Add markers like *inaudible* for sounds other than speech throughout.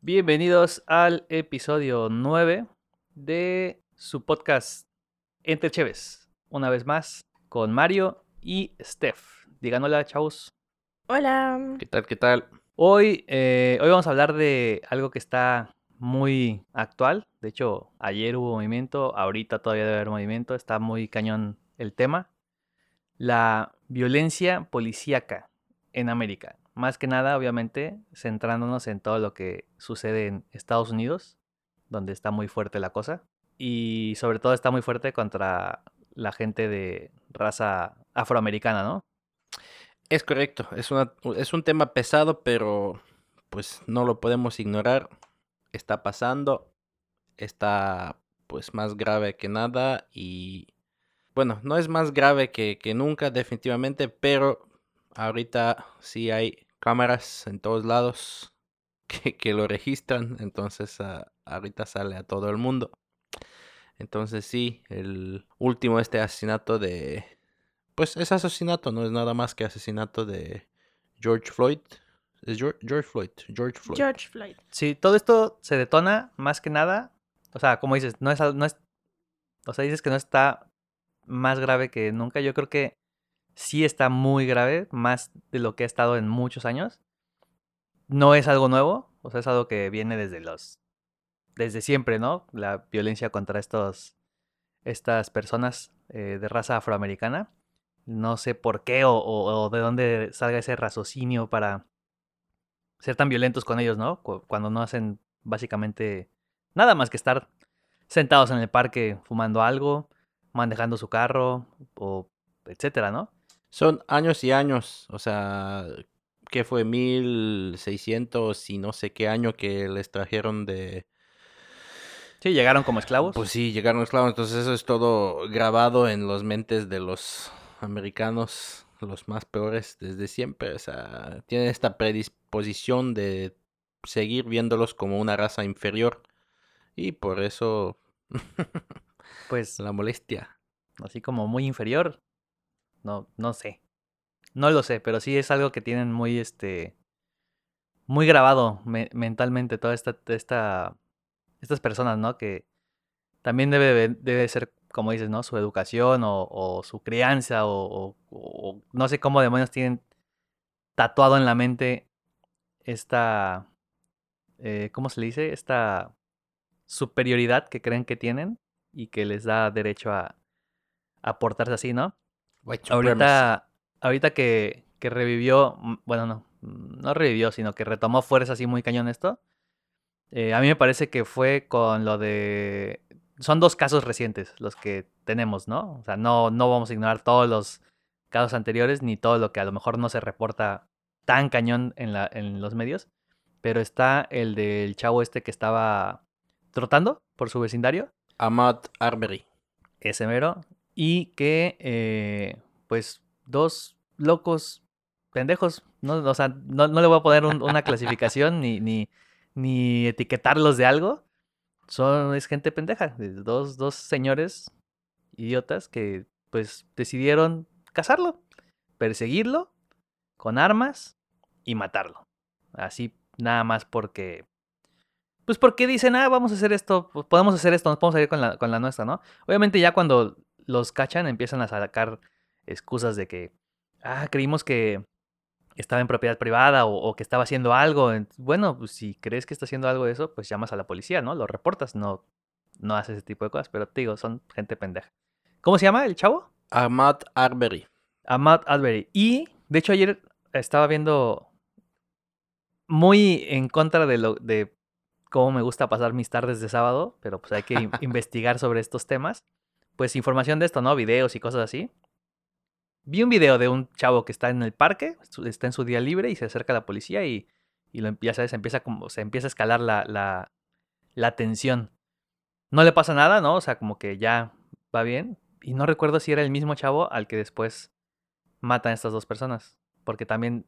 Bienvenidos al episodio 9 de su podcast Entre Cheves. Una vez más con Mario y Steph. Digan hola, chavos. Hola. ¿Qué tal? ¿Qué tal? Hoy, eh, hoy vamos a hablar de algo que está muy actual. De hecho, ayer hubo movimiento, ahorita todavía debe haber movimiento. Está muy cañón el tema. La violencia policíaca en América. Más que nada, obviamente, centrándonos en todo lo que sucede en Estados Unidos, donde está muy fuerte la cosa. Y sobre todo está muy fuerte contra la gente de raza afroamericana, ¿no? Es correcto, es, una, es un tema pesado, pero pues no lo podemos ignorar. Está pasando, está pues más grave que nada y bueno, no es más grave que, que nunca definitivamente, pero ahorita sí hay cámaras en todos lados *laughs* que, que lo registran, entonces uh, ahorita sale a todo el mundo. Entonces sí, el último este asesinato de... Pues es asesinato, no es nada más que asesinato de George Floyd. Es George, George Floyd, George Floyd. George Floyd. Sí, todo esto se detona más que nada. O sea, como dices, no es, no es. O sea, dices que no está más grave que nunca. Yo creo que sí está muy grave, más de lo que ha estado en muchos años. No es algo nuevo, o sea, es algo que viene desde los. desde siempre, ¿no? La violencia contra estos. estas personas eh, de raza afroamericana. No sé por qué o, o, o de dónde salga ese raciocinio para ser tan violentos con ellos, ¿no? Cuando no hacen básicamente nada más que estar sentados en el parque fumando algo, manejando su carro o etcétera, ¿no? Son años y años, o sea, que fue 1600 y no sé qué año que les trajeron de Sí, llegaron como esclavos. Pues sí, llegaron esclavos, entonces eso es todo grabado en los mentes de los americanos, los más peores desde siempre, o sea, tienen esta predisposición de seguir viéndolos como una raza inferior y por eso *laughs* pues la molestia. Así como muy inferior. No, no sé. No lo sé, pero sí es algo que tienen muy este muy grabado me mentalmente toda esta, esta estas personas, ¿no? Que también debe, debe ser, como dices, ¿no? Su educación o, su crianza o, no sé cómo demonios tienen tatuado en la mente esta, eh, ¿cómo se le dice? Esta superioridad que creen que tienen y que les da derecho a, a portarse así, ¿no? Ahorita, ahorita que, que revivió, bueno, no, no revivió, sino que retomó fuerza así muy cañón esto. Eh, a mí me parece que fue con lo de... Son dos casos recientes los que tenemos, ¿no? O sea, no, no vamos a ignorar todos los casos anteriores ni todo lo que a lo mejor no se reporta tan cañón en, la, en los medios. Pero está el del chavo este que estaba trotando por su vecindario. Ahmad Arbery. Ese mero. Y que, eh, pues, dos locos pendejos. No, o no, no le voy a poner un, una clasificación ni, ni, ni etiquetarlos de algo. Son, es gente pendeja. Dos, dos señores idiotas que, pues, decidieron cazarlo, perseguirlo con armas y matarlo. Así, nada más porque pues porque dicen, ah, vamos a hacer esto, pues podemos hacer esto, nos podemos ir con la, con la nuestra, ¿no? Obviamente ya cuando los cachan empiezan a sacar excusas de que, ah, creímos que estaba en propiedad privada o, o, que estaba haciendo algo. Bueno, pues si crees que está haciendo algo de eso, pues llamas a la policía, ¿no? Lo reportas, no, no haces ese tipo de cosas, pero te digo, son gente pendeja. ¿Cómo se llama el chavo? Ahmad Arbery. Ahmad Arbery. Y, de hecho, ayer estaba viendo muy en contra de lo de cómo me gusta pasar mis tardes de sábado, pero pues hay que *laughs* investigar sobre estos temas. Pues información de esto, ¿no? Videos y cosas así. Vi un video de un chavo que está en el parque, está en su día libre y se acerca a la policía y, y lo, ya sabes, empieza como, se empieza a escalar la, la, la tensión. No le pasa nada, ¿no? O sea, como que ya va bien. Y no recuerdo si era el mismo chavo al que después matan a estas dos personas. Porque también,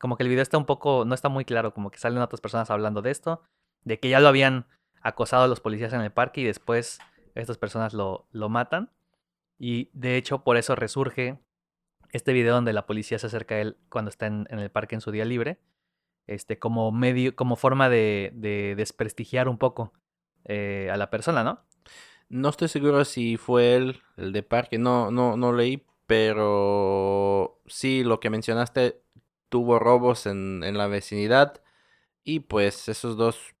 como que el video está un poco, no está muy claro, como que salen otras personas hablando de esto de que ya lo habían acosado a los policías en el parque y después estas personas lo, lo matan. Y de hecho por eso resurge este video donde la policía se acerca a él cuando está en, en el parque en su día libre, este, como medio, como forma de, de desprestigiar un poco eh, a la persona, ¿no? No estoy seguro si fue él, el de parque, no, no, no leí, pero sí, lo que mencionaste, tuvo robos en, en la vecinidad y pues esos dos,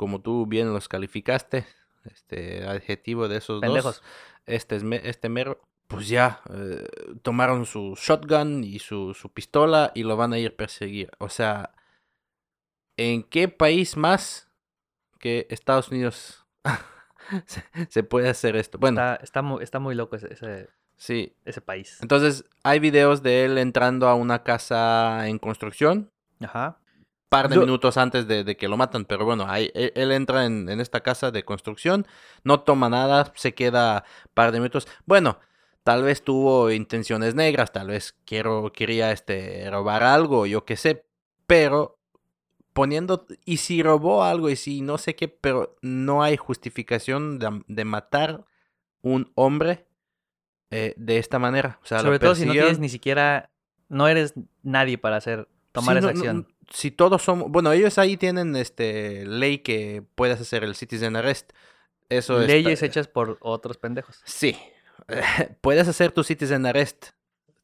como tú bien los calificaste, este adjetivo de esos Pendejos. dos, este, es me- este mero, pues ya, eh, tomaron su shotgun y su, su pistola y lo van a ir a perseguir. O sea, ¿en qué país más que Estados Unidos *laughs* se, se puede hacer esto? Bueno, Está, está, muy, está muy loco ese, ese, sí. ese país. Entonces, hay videos de él entrando a una casa en construcción, Ajá. Par de Yo- minutos antes de, de que lo matan, pero bueno, ahí, él, él entra en, en esta casa de construcción, no toma nada, se queda par de minutos. Bueno, tal vez tuvo intenciones negras, tal vez quiero, quería este, robar algo, yo qué sé, pero poniendo, y si robó algo y si no sé qué, pero no hay justificación de, de matar un hombre eh, de esta manera. O sea, lo Sobre todo si no tienes ni siquiera, no eres nadie para hacer, tomar Sí, esa no- no- acción. Si todos somos, bueno, ellos ahí tienen este ley que puedes hacer el citizen arrest. Eso está- Leyes hechas por otros pendejos. Sí, *laughs* puedes hacer tu citizen arrest.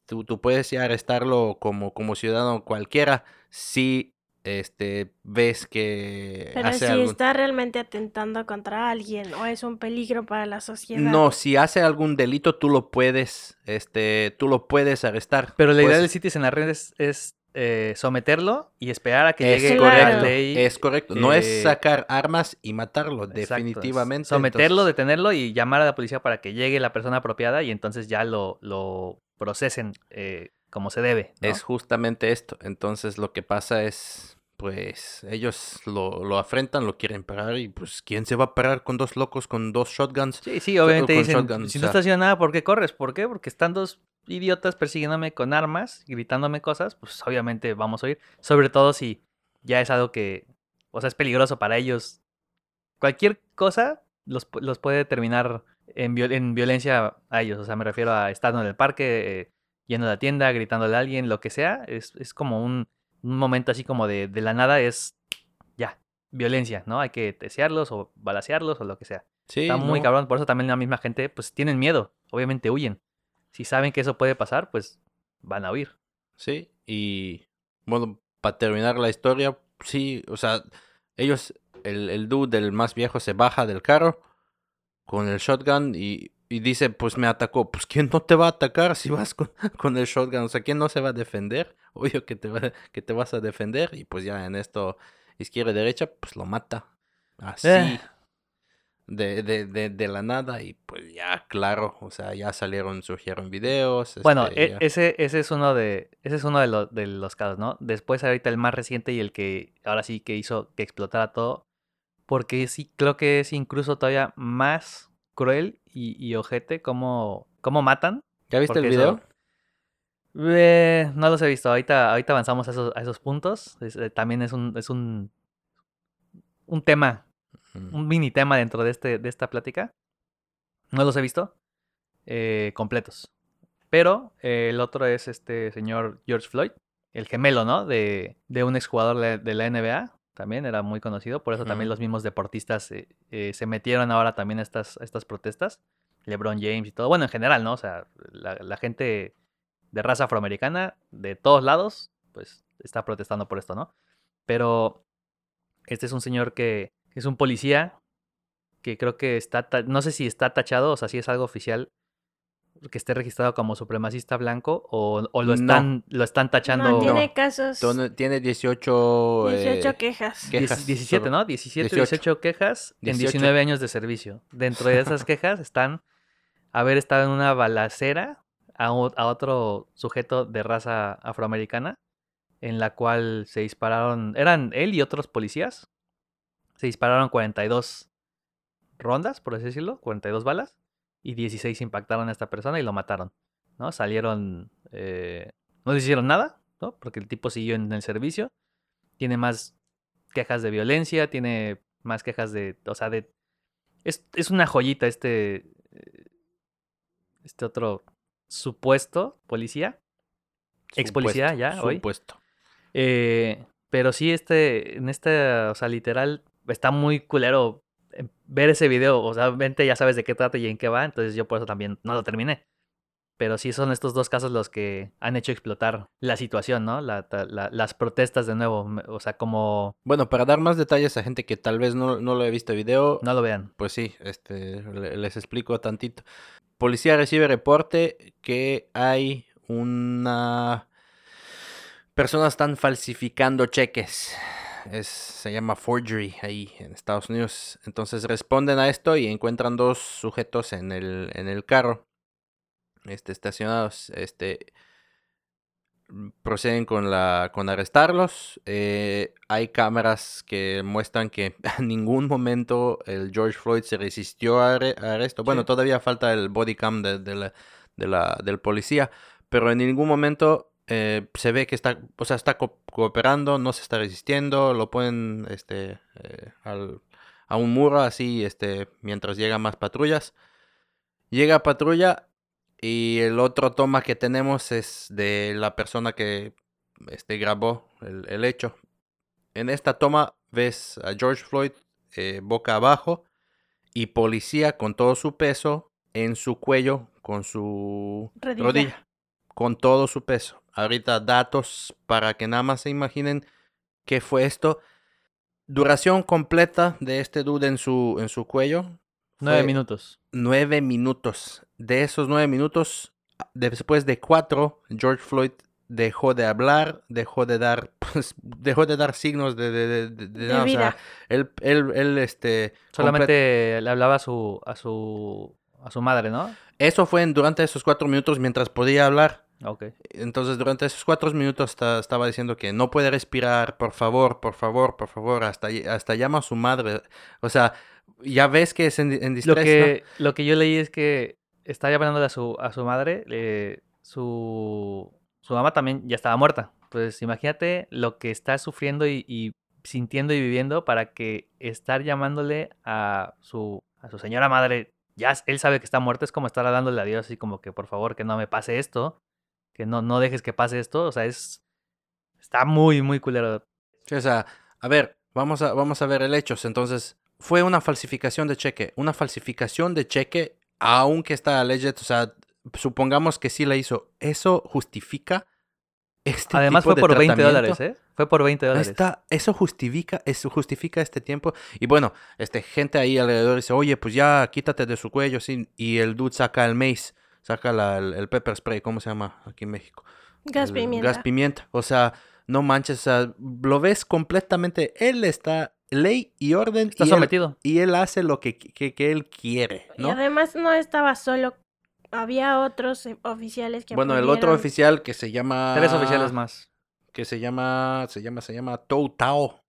Tú, tú puedes ya arrestarlo como, como ciudadano cualquiera si este ves que Pero hace si algún... está realmente atentando contra alguien o es un peligro para la sociedad. No, si hace algún delito tú lo puedes, este, tú lo puedes arrestar. Pero la idea Puedes- del Citizen Arrest es, es, eh, someterlo y esperar a que Es llegue correcto, la ley. Es correcto. No es eh, sacar armas y matarlo, Exacto, definitivamente. Someterlo, entonces- detenerlo y llamar a la policía para que llegue la persona apropiada y entonces ya lo, lo procesen eh, como se debe. ¿no? Es justamente esto. Entonces lo que pasa es, pues, ellos lo, lo afrentan, lo quieren parar y pues, ¿quién se va a parar con dos locos con dos shotguns? Sí, sí, obviamente dicen, shotgun, si no estás haciendo nada, ¿por qué corres? ¿Por qué? Porque están dos idiotas persiguiéndome con armas, gritándome cosas, pues obviamente vamos a oír. Sobre todo si ya es algo que, o sea, es peligroso para ellos. Cualquier cosa los, los puede terminar en, viol- en violencia a ellos. O sea, me refiero a estando en el parque, eh, yendo a la tienda, gritándole a alguien, lo que sea. Es, es como un, un momento así como de, de la nada, es ya, violencia, ¿no? Hay que desearlos o balasearlos o lo que sea. Sí, Está muy ¿no? cabrón, por eso también la misma gente, pues tienen miedo, obviamente huyen. Si saben que eso puede pasar, pues van a huir. Sí, y bueno, para terminar la historia, sí, o sea, ellos, el, el dude del más viejo se baja del carro con el shotgun y, y dice, pues me atacó. Pues ¿quién no te va a atacar si vas con, *laughs* con el shotgun? O sea, ¿quién no se va a defender? Obvio que te, va- que te vas a defender y pues ya en esto, izquierda y derecha, pues lo mata. Así. Eh. De, de, de, de la nada y pues ya, claro, o sea, ya salieron, surgieron videos. Bueno, este, e- ese, ese es uno de, ese es uno de, los de los casos, ¿no? Después ahorita el más reciente y el que ahora sí que hizo que explotara todo, porque sí creo que es incluso todavía más cruel y, y ojete cómo, cómo matan. ¿Ya viste el video? eso- Eh, no los he visto. Ahorita, ahorita avanzamos a esos, a esos puntos. Es, eh, también es un, es un, un tema, Mm. un mini tema dentro de, este, de esta plática. No los he visto eh, completos. Pero el otro es este señor George Floyd, el gemelo, ¿no? De, de un exjugador de, de la NBA. También era muy conocido. Por eso también los mismos deportistas eh, eh, se metieron ahora también a estas, a estas protestas. LeBron James y todo. Bueno, en general, ¿no? O sea, la, la gente de raza afroamericana de todos lados, pues está protestando por esto, ¿no? Pero este es un señor que es un policía que creo que está, no sé si está tachado, o sea, si es algo oficial que esté registrado como supremacista blanco o, o lo No. están lo están tachando No, tiene No. casos, Tiene- Tiene 18... 18 eh, quejas. quejas 17, sobre- ¿no? 17, 18. 18 quejas en 18. 19 años de servicio. Dentro de esas *laughs* quejas están haber estado en una balacera a otro sujeto de raza afroamericana en la cual se dispararon, eran él y otros policías, se dispararon 42 rondas, por así decirlo, 42 balas, y 16 impactaron a esta persona y lo mataron, ¿no? Salieron, eh, no hicieron nada, ¿no? Porque el tipo siguió en el servicio, tiene más quejas de violencia, tiene más quejas de, o sea, de... Es, es una joyita este, este otro supuesto policía, ex policía Supuesto, ya hoy. Supuesto. Eh, pero sí, este, en este, o sea, literal, está muy culero ver ese video. O sea, obviamente ya sabes de qué trata y en qué va, entonces yo por eso también no lo terminé. Pero sí son estos dos casos los que han hecho explotar la situación, ¿no? La- las protestas de nuevo. O sea, como Bueno, para dar más detalles a gente que tal vez no, no lo haya visto el video, no lo vean. Pues sí, este, le- les explico tantito. Policía recibe reporte que hay una... Personas están falsificando cheques. Es, se llama forgery ahí en Estados Unidos. Entonces responden a esto y encuentran dos sujetos en el, en el carro. Este, estacionados. Este, proceden con la con arrestarlos. Eh, hay cámaras que muestran que *laughs* en ningún momento el George Floyd se resistió a, a arresto. Bueno, Sí. todavía falta el body cam de, de la, de la- del policía, pero en ningún momento eh, se ve que está, o sea, está co- cooperando, no se está resistiendo, lo ponen este, eh, al- a un muro así, este, mientras llegan más patrullas. Llega patrulla y el otro toma que tenemos es de la persona que este, grabó el, el hecho. En esta toma ves a George Floyd eh, boca abajo y policía con todo su peso en su cuello con su Rodilla. rodilla. Con todo su peso. Ahorita datos para que nada más se imaginen qué fue esto. Duración completa de este dude en su, en su cuello. Nueve minutos. nueve minutos. De esos nueve minutos, después de cuatro, George Floyd dejó de hablar, dejó de dar, *laughs* pues, dejó de dar signos de, de, de- de- de De nada, o sea, vida. él, él, él, este, complet- Solamente le hablaba a su, a su, a su madre, ¿no? eso fue en- durante esos cuatro minutos mientras podía hablar. Ok. Entonces, durante esos cuatro minutos esta- estaba diciendo que no puede respirar, por favor, por favor, por favor, hasta, hasta llama a su madre. O sea, ya ves que es en, en Lo distrés, ¿no? que, lo que yo leí es que estaba llamándole a su, a su madre, eh, su, su mamá también ya estaba muerta. Pues imagínate lo que está sufriendo y, y sintiendo y viviendo para que estar llamándole a su, a su señora madre, ya él sabe que está muerta, es como estar hablándole a Dios así como que por favor que no me pase esto, que no, no dejes que pase esto, o sea, es, está muy, muy culero. Sí, o sea, a ver, vamos a, vamos a ver el hechos. Entonces, fue una falsificación de cheque. Una falsificación de cheque, aunque está alleged, o sea, supongamos que sí la hizo. ¿Eso justifica este Además fue por 20 tratamiento? dólares, ¿eh? Fue por 20 dólares. Está, eso justifica, eso justifica este tiempo. Y bueno, este, gente ahí alrededor dice, oye, pues ya quítate de su cuello, sí. Y el dude saca el mace, saca la- el, el pepper spray, ¿cómo se llama aquí en México? Gas el pimienta. Gas pimienta. O sea, no manches, o sea, lo ves completamente. Él está ley y orden. Está y él- sometido. y él hace lo que, que, que él quiere, Y además no estaba solo. Había otros eh, oficiales que Bueno, el otro oficial que se llama... Tres oficiales más. Que se llama, se llama, se llama Tou Tao.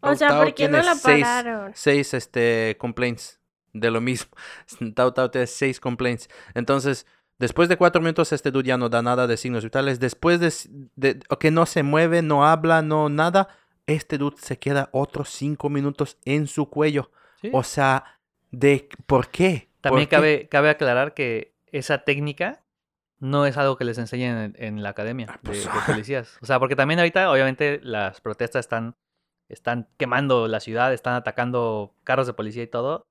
O sea, Tao ¿por qué tiene no la seis- pararon? seis este, complaints de lo mismo. *laughs* Tao Tao tiene seis complaints. Entonces, después de cuatro minutos, este dude ya no da nada de signos vitales. Después de, que no se mueve, no habla, no nada, este dude se queda otros cinco minutos en su cuello. Sí. O sea, de ¿por qué? ¿Por También qué? cabe, cabe aclarar que esa técnica no es algo que les enseñen en, en la academia Ah, de, pues. de *laughs* policías. O sea, porque también ahorita, obviamente, las protestas están, están quemando la ciudad, están atacando carros de policía y todo.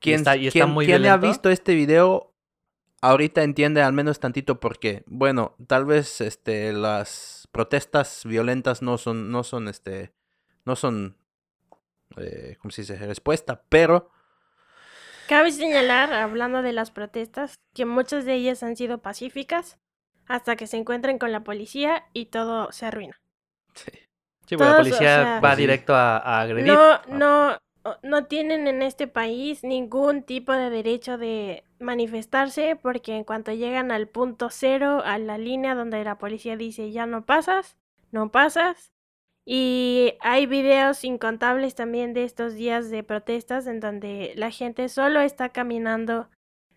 ¿Quién, está- y está quién- muy quién ha visto este video ahorita entiende al menos tantito por qué. Bueno, tal vez este las protestas violentas no son no son este no son eh, ¿cómo se dice? respuesta, pero Cabe señalar, hablando de las protestas, que muchas de ellas han sido pacíficas hasta que se encuentren con la policía y todo se arruina. sí, Sí, porque la o policía sea- va Pues sí. directo a, a agredir. No, no, o- no tienen en este país ningún tipo de derecho de manifestarse porque en cuanto llegan al punto cero, a la línea donde la policía dice ya no pasas, no pasas. Y hay videos incontables también de estos días de protestas en donde la gente solo está caminando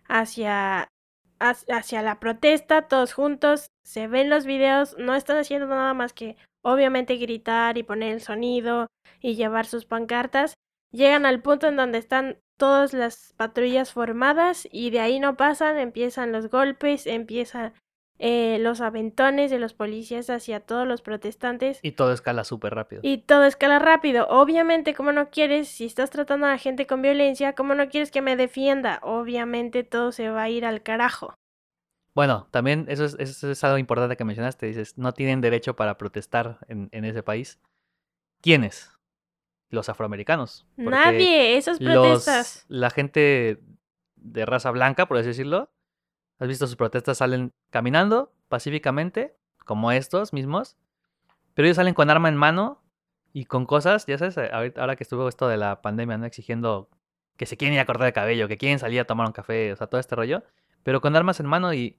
hacia, hac- hacia la protesta, todos juntos, se ven los videos, no están haciendo nada más que obviamente gritar y poner el sonido y llevar sus pancartas. Llegan al punto en donde están todas las patrullas formadas y de ahí no pasan, empiezan los golpes, empieza eh, los aventones de los policías hacia todos los protestantes. Y todo escala súper rápido. Y todo escala rápido. Obviamente, como no quieres, si estás tratando a la gente con violencia, como no quieres que me defienda, obviamente todo se va a ir al carajo. Bueno, también eso es, eso es algo importante que mencionaste. Dices, no tienen derecho para protestar en, en ese país. ¿Quiénes? Los afroamericanos. Nadie, esas los- protestas. la gente de raza blanca, por así decirlo, has visto sus protestas, salen caminando pacíficamente, como estos mismos, pero ellos salen con arma en mano y con cosas, ya sabes, ahora que estuvo esto de la pandemia, ¿no? Exigiendo que se quieren ir a cortar el cabello, que quieren salir a tomar un café, o sea, todo este rollo, pero con armas en mano y,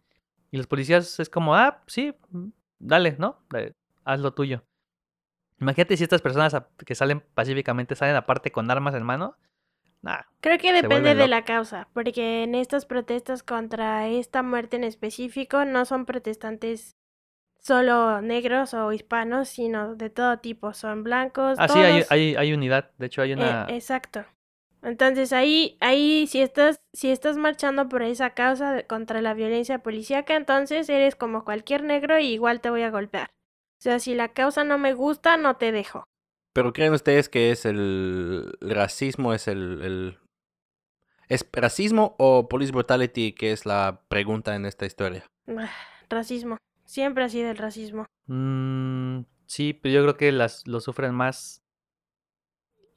y los policías es como, ah, sí, mm, dale, ¿no? Eh, haz lo tuyo. Imagínate si estas personas que salen pacíficamente salen aparte con armas en mano. Nah, Creo que depende de la causa, porque en estas protestas contra esta muerte en específico no son protestantes solo negros o hispanos, sino de todo tipo, son blancos, Ah, sí, hay, hay, hay unidad. De hecho, hay Eh, una. exacto. Entonces ahí, ahí si estás, si estás marchando por esa causa contra la violencia policíaca, entonces eres como cualquier negro y igual te voy a golpear. O sea, si la causa no me gusta, no te dejo. Pero creen ustedes que es el racismo, es el, el- ¿Es racismo o police brutality que es la pregunta en esta historia? Ah, Racismo. Siempre ha sido el racismo. Mm, sí, pero yo creo que las, lo sufren más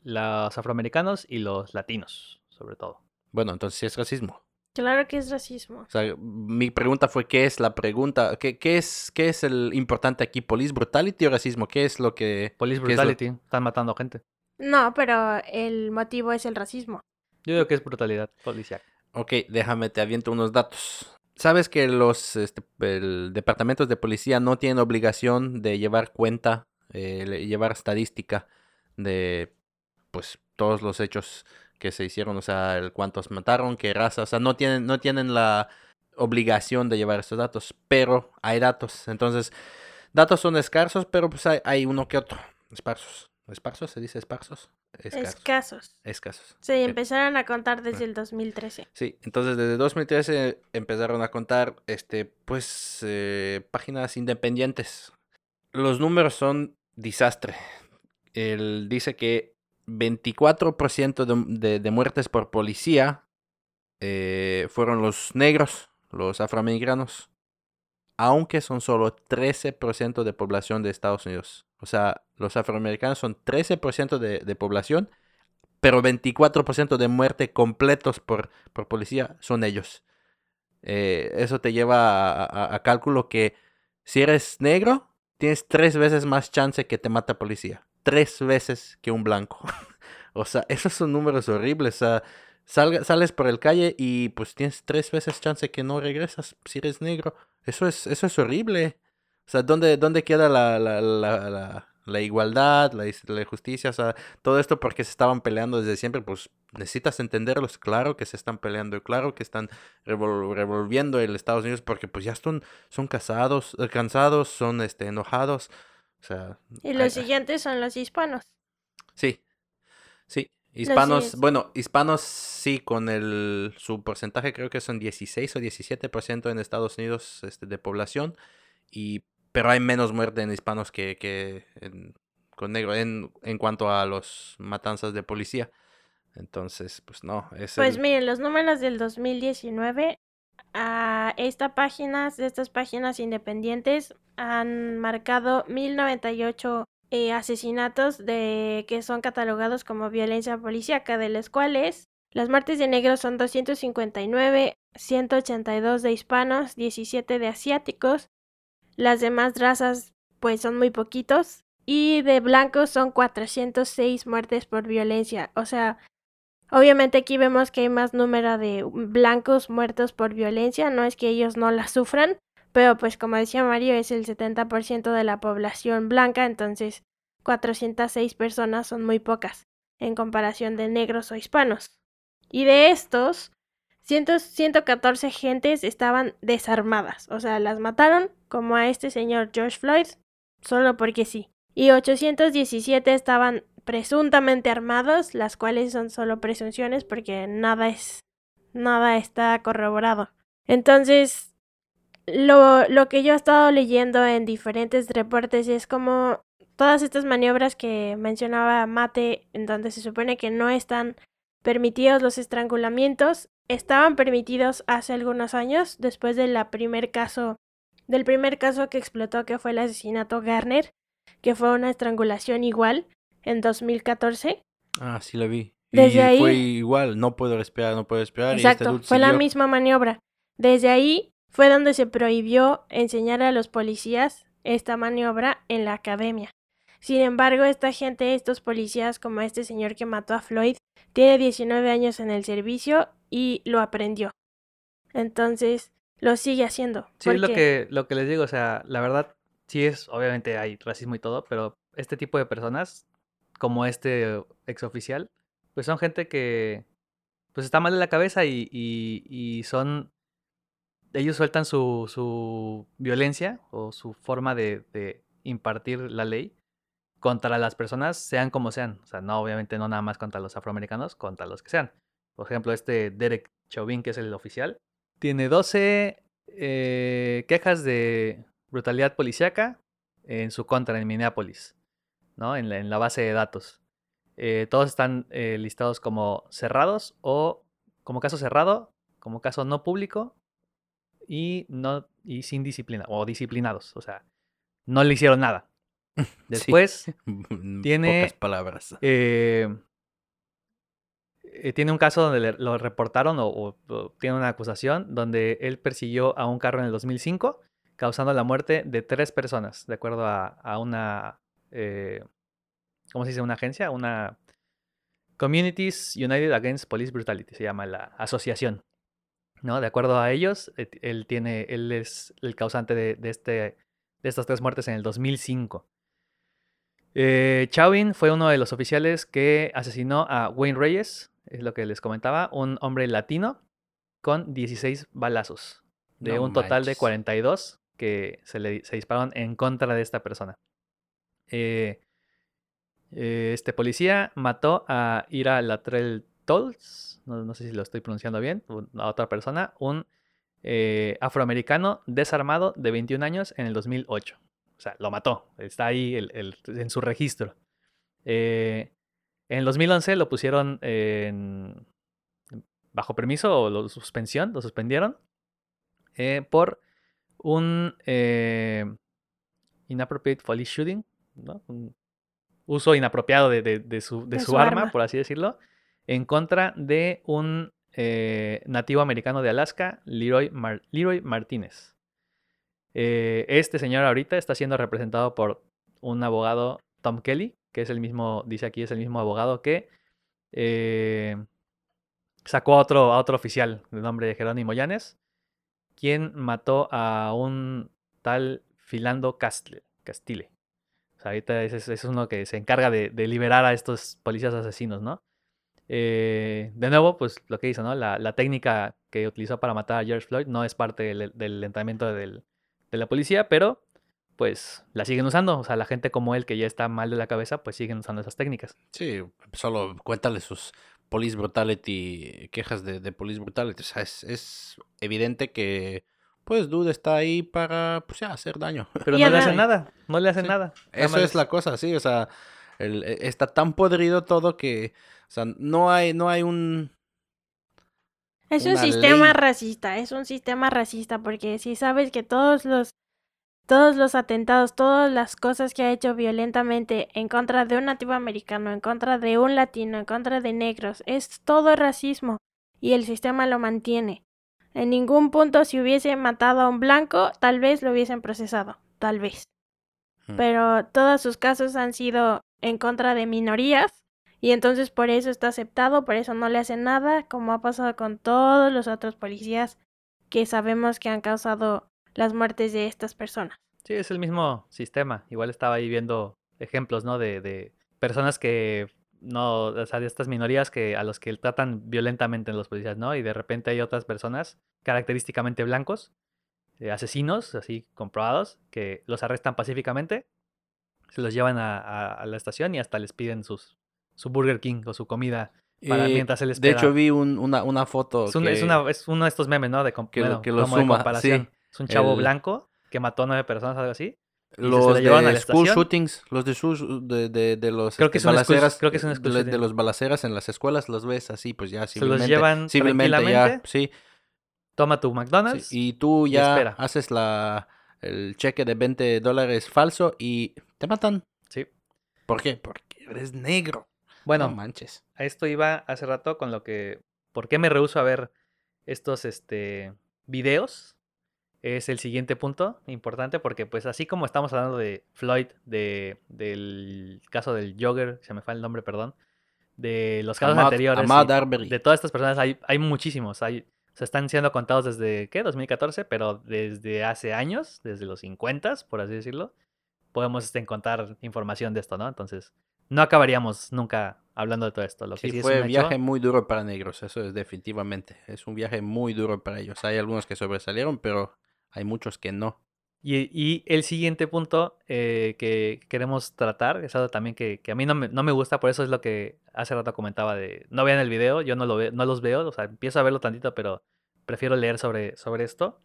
los afroamericanos y los latinos, sobre todo. Bueno, entonces sí es racismo. Claro que es racismo. O sea, mi pregunta fue ¿qué es la pregunta? ¿Qué, qué es, qué es el importante aquí? ¿Police brutality o racismo? ¿Qué es lo que... Police ¿Qué es lo- brutality, están matando gente. No, pero el motivo es el racismo. Yo digo que es brutalidad policial. Ok, déjame, te aviento unos datos. ¿Sabes que los este, el departamentos de policía no tienen obligación de llevar cuenta, eh, le- llevar estadística de pues todos los hechos que se hicieron, o sea, el cuántos mataron, qué raza, o sea, no tienen, no tienen la obligación de llevar estos datos, pero hay datos. Entonces, datos son escasos, pero pues hay, hay uno que otro. Esparsos. ¿Esparsos? ¿Se dice esparsos? Escasos. Escasos. Escasos. Se Ok. empezaron a contar desde el 2013. Sí, entonces desde 2013 empezaron a contar, este, pues, eh, páginas independientes. Los números son desastre. Él dice que 24% de, de- de muertes por policía eh, fueron los negros, los afroamericanos, aunque son solo 13% de población de Estados Unidos. O sea, los afroamericanos son 13% de, de población, pero 24% de muerte completos por, por policía son ellos. Eh, eso te lleva a, cálculo que si eres negro, tienes tres veces más chance que te mata policía. Tres veces que un blanco. *laughs* o sea, esos son números horribles. O sea, sales por el calle y pues tienes tres veces chance que no regresas si eres negro. Eso es, eso es horrible. O sea, ¿dónde, dónde queda la, la, la, la- la igualdad, la, justicia? O sea, todo esto porque se estaban peleando desde siempre, pues necesitas entenderlos. Claro que se están peleando, claro que están revol- revolviendo el Estados Unidos porque pues ya son, son casados, eh, cansados, son este, enojados. O sea, Y los siguientes son los hispanos. sí, sí. Hispanos, bueno, hispanos sí, con el, su porcentaje creo que son 16 o 17% en Estados Unidos este, de población, y, pero hay menos muerte en hispanos que, que en, con negro en, en cuanto a los matanzas de policía. Entonces, pues no, es Pues el- miren, los números del 2019, a esta página, de estas páginas independientes, han marcado 1098 eh, asesinatos de que son catalogados como violencia policíaca, de los cuales las muertes de negros son 259, 182 de hispanos, 17 de asiáticos, las demás razas pues son muy poquitos, y de blancos son 406 muertes por violencia, o sea, Obviamente aquí vemos que hay más número de blancos muertos por violencia, no es que ellos no la sufran, pero pues como decía Mario es el 70% de la población blanca, entonces 406 personas son muy pocas en comparación de negros o hispanos. Y de estos, 100 114 gentes estaban desarmadas, o sea, las mataron como a este señor George Floyd, solo porque sí. Y 817 estaban presuntamente armados, las cuales son solo presunciones porque nada es nada está corroborado. Entonces, lo, lo que yo he estado leyendo en diferentes reportes es como todas estas maniobras que mencionaba Mate, en donde se supone que no están permitidos los estrangulamientos, estaban permitidos hace algunos años, después del primer caso, del primer caso que explotó, que fue el asesinato Garner, que fue una estrangulación igual en 2014. Ah, sí lo vi. Desde y ahí- fue igual, no puedo respirar, no puedo respirar. y este Exacto, fue la misma maniobra. Desde ahí fue donde se prohibió enseñar a los policías esta maniobra en la academia. Sin embargo, esta gente, estos policías, como este señor que mató a Floyd, tiene 19 años en el servicio y lo aprendió. Entonces, lo sigue haciendo. Sí, es lo que, lo que les digo, o sea, la verdad, sí es, obviamente hay racismo y todo, pero este tipo de personas, como este exoficial, pues son gente que, pues está mal de la cabeza y, y, son, ellos sueltan su, su violencia o su forma de, de impartir la ley contra las personas, sean como sean. O sea, no, obviamente no nada más contra los afroamericanos, contra los que sean. Por ejemplo, este Derek Chauvin, que es el oficial, tiene 12 eh, quejas de brutalidad policíaca en su contra en Minneapolis, ¿no? En la, en la base de datos. Eh, todos están eh, listados como cerrados o como caso cerrado, como caso no público y no y sin disciplina o disciplinados, o sea, no le hicieron nada. *laughs* Después En *laughs* tiene- Pocas palabras. eh, eh, tiene un caso donde le- lo reportaron o, o- o tiene una acusación donde él persiguió a un carro en el 2005 causando la muerte de tres personas, de acuerdo a, a una, eh, ¿cómo se dice? Una agencia, una Communities United Against Police Brutality, se llama la asociación. ¿no? De acuerdo a ellos, él, tiene, él es el causante de, de este, de estas tres muertes en el 2005. Eh, Chauvin fue uno de los oficiales que asesinó a Wayne Reyes, es lo que les comentaba, un hombre latino con 16 balazos, de No un total de manches. 42 que se, le, se dispararon en contra de esta persona. Eh, eh, este policía mató a Ira Latrell Tolls, no, sé si lo estoy pronunciando bien, a otra persona, un eh, afroamericano desarmado de 21 años en el 2008. O sea, lo mató. Está ahí en su registro. En el 2011 lo pusieron bajo permiso o suspensión, lo suspendieron por un inappropriate police shooting, ¿no? Un uso inapropiado de, de- de su, de De su su arma, arma. por así decirlo, en contra de un eh, nativo americano de Alaska, Leroy, Mar- Leroy Martínez. Eh, este señor ahorita está siendo representado por un abogado, Tom Kelly, que es el mismo, dice aquí, es el mismo abogado que eh, sacó a otro, a otro oficial de nombre de Jerónimo Llanes, quien mató a un tal Filando Castile. Ahorita es, es uno que se encarga de, liberar a estos policías asesinos, ¿no? Eh, de nuevo, pues lo que hizo, ¿no? La, técnica que utilizó para matar a George Floyd no es parte del, del entrenamiento de la policía, pero pues la siguen usando. O sea, la gente como él que ya está mal de la cabeza, pues siguen usando esas técnicas. Sí, solo cuéntale sus police brutality, quejas de, de police brutality. O sea, es evidente que, pues, Dude está ahí para, pues, ya, hacer daño. *laughs* Pero no le hacen nada, no le hacen Sí, nada. Eso es la cosa, sí, o sea, el- e- está tan podrido todo que, o sea, no hay, no hay un... Es un sistema ley. racista, es un sistema racista porque si sabes que todos los todos los atentados, todas las cosas que ha hecho violentamente en contra de un nativo americano, en contra de un latino, en contra de negros, es todo racismo y el sistema lo mantiene. En ningún punto si hubiese matado a un blanco, tal vez lo hubiesen procesado, tal vez. Hmm. Pero todos sus casos han sido en contra de minorías y entonces por eso está aceptado, por eso no le hacen nada, como ha pasado con todos los otros policías que sabemos que han causado las muertes de estas personas. Sí, es el mismo sistema. Igual estaba ahí viendo ejemplos, ¿no? De, de personas que no, o sea, de estas minorías que a los que tratan violentamente los policías, ¿no? Y de repente hay otras personas característicamente blancos, eh, asesinos, así comprobados, que los arrestan pacíficamente, se los llevan a, a- a la estación y hasta les piden sus, su Burger King o su comida para Eh, mientras se les de hecho, vi un- una, una foto es, un- que, es una- es uno de estos memes, ¿no? De que lo- bueno, que lo como de suma, comparación. sí. Es un chavo El- blanco que mató a nueve personas, algo así. Y Los de school shootings, los de, sus- de, de, de los Creo que este, es un school- balaceras, creo que es un de, de los balaceras en las escuelas, los ves así, pues ya Se los civilmente, llevan civilmente ya, sí, Toma tu sí, McDonald's. y tú y ya espera. haces la el cheque de 20 dólares falso y te matan. Sí. ¿Por qué? Porque eres negro. Bueno, no manches. a esto iba hace rato con lo que. ¿Por qué me rehuso a ver estos este, videos? Es el siguiente punto importante porque, pues, así como estamos hablando de Floyd, de, del caso del Jogger, se me fue el nombre, perdón, de los casos anteriores, Arbery. de todas estas personas, hay, hay muchísimos. Hay, o sea, están siendo contados desde, ¿qué? 2014, pero desde hace años, desde los 50, por así decirlo, podemos este, encontrar información de esto, ¿no? Entonces, no acabaríamos nunca hablando de todo esto. Lo que Sí, es fue un hecho- viaje muy duro para negros, eso es definitivamente. Es un viaje muy duro para ellos. Hay algunos que sobresalieron, pero hay muchos que no. Y, el siguiente punto eh, que queremos tratar es algo también que, a mí no me, no me gusta, por eso es lo que hace rato comentaba de no vean el video, yo no, lo ve, no los veo, o sea, empiezo a verlo tantito, pero prefiero leer sobre, sobre esto.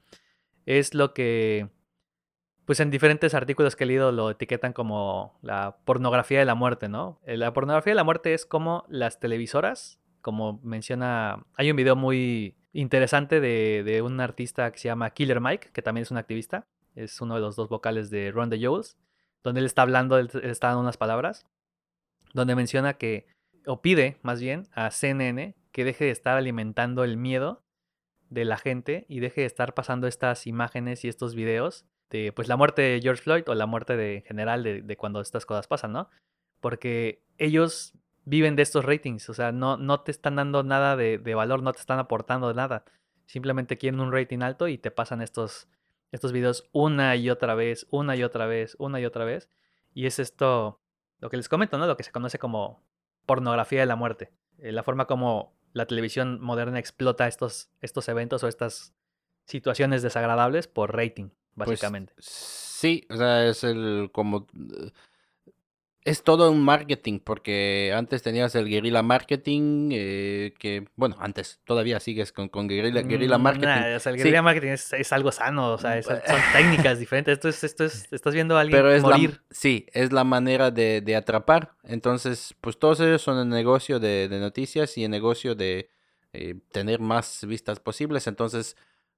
Es lo que, pues en diferentes artículos que he leído lo etiquetan como la pornografía de la muerte, ¿no? Eh, La pornografía de la muerte es como las televisoras, como menciona, hay un video muy interesante de, de un artista que se llama Killer Mike, que también es un activista, es uno de los dos vocales de Run the Jewels, donde él está hablando, él está dando unas palabras, donde menciona que, o pide más bien a CNN que deje de estar alimentando el miedo de la gente y deje de estar pasando estas imágenes y estos videos de pues la muerte de George Floyd o la muerte de en general de, de cuando estas cosas pasan, ¿no? Porque ellos viven de estos ratings, o sea, no, no te están dando nada de, de valor, no te están aportando nada. Simplemente quieren un rating alto y te pasan estos, estos videos una y otra vez, una y otra vez, una y otra vez. Y es esto, lo que les comento, ¿no? Lo que se conoce como pornografía de la muerte. Eh, la forma como la televisión moderna explota estos, estos eventos o estas situaciones desagradables por rating, Pues, básicamente. sí, o sea, es el como eh, es todo un marketing, porque antes tenías el guerrilla marketing, eh, que, bueno, antes todavía sigues con, con guerrilla, guerrilla Mm, marketing. nah, o sea, el Sí. guerrilla marketing es, es algo sano, o sea, es- *laughs* son técnicas diferentes. Esto es, esto es, estás viendo a alguien Pero es la, morir. sí, es la manera de, de atrapar. Entonces, pues todos ellos son el negocio de, de noticias y el negocio de eh, tener más vistas posibles. Entonces,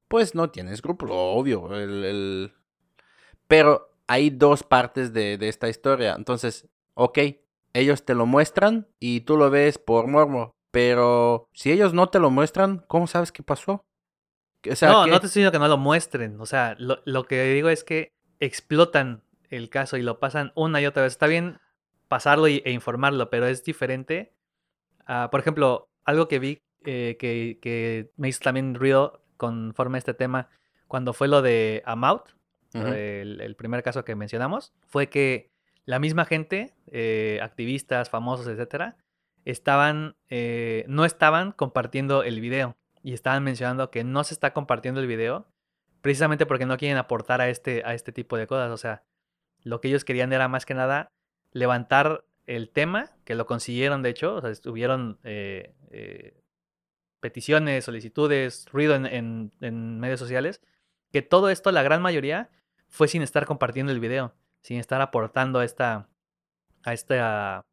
pues no tienes escrúpulo, obvio. el- el- Pero hay dos partes de, de esta historia. Entonces, ok, ellos te lo muestran y tú lo ves por mormo. Pero si ellos no te lo muestran, ¿cómo sabes qué pasó? O sea, no, no te estoy diciendo que no lo muestren. O sea, lo, lo que digo es que explotan el caso y lo pasan una y otra vez. Está bien pasarlo y- e informarlo, pero es diferente. por ejemplo, algo que vi eh, que, que me hizo también ruido conforme a este tema, cuando fue lo de Amout, Ujú. el, primer caso que mencionamos, fue que la misma gente, eh, activistas, famosos, etcétera, estaban, eh, no estaban compartiendo el video y estaban mencionando que no se está compartiendo el video precisamente porque no quieren aportar a este, a este tipo de cosas. O sea, lo que ellos querían era más que nada levantar el tema, que lo consiguieron de hecho, estuvieron eh, eh, peticiones, solicitudes, ruido en medios sociales, que todo esto, la gran mayoría, fue sin estar compartiendo el video, sin estar aportando a esta, a esta, a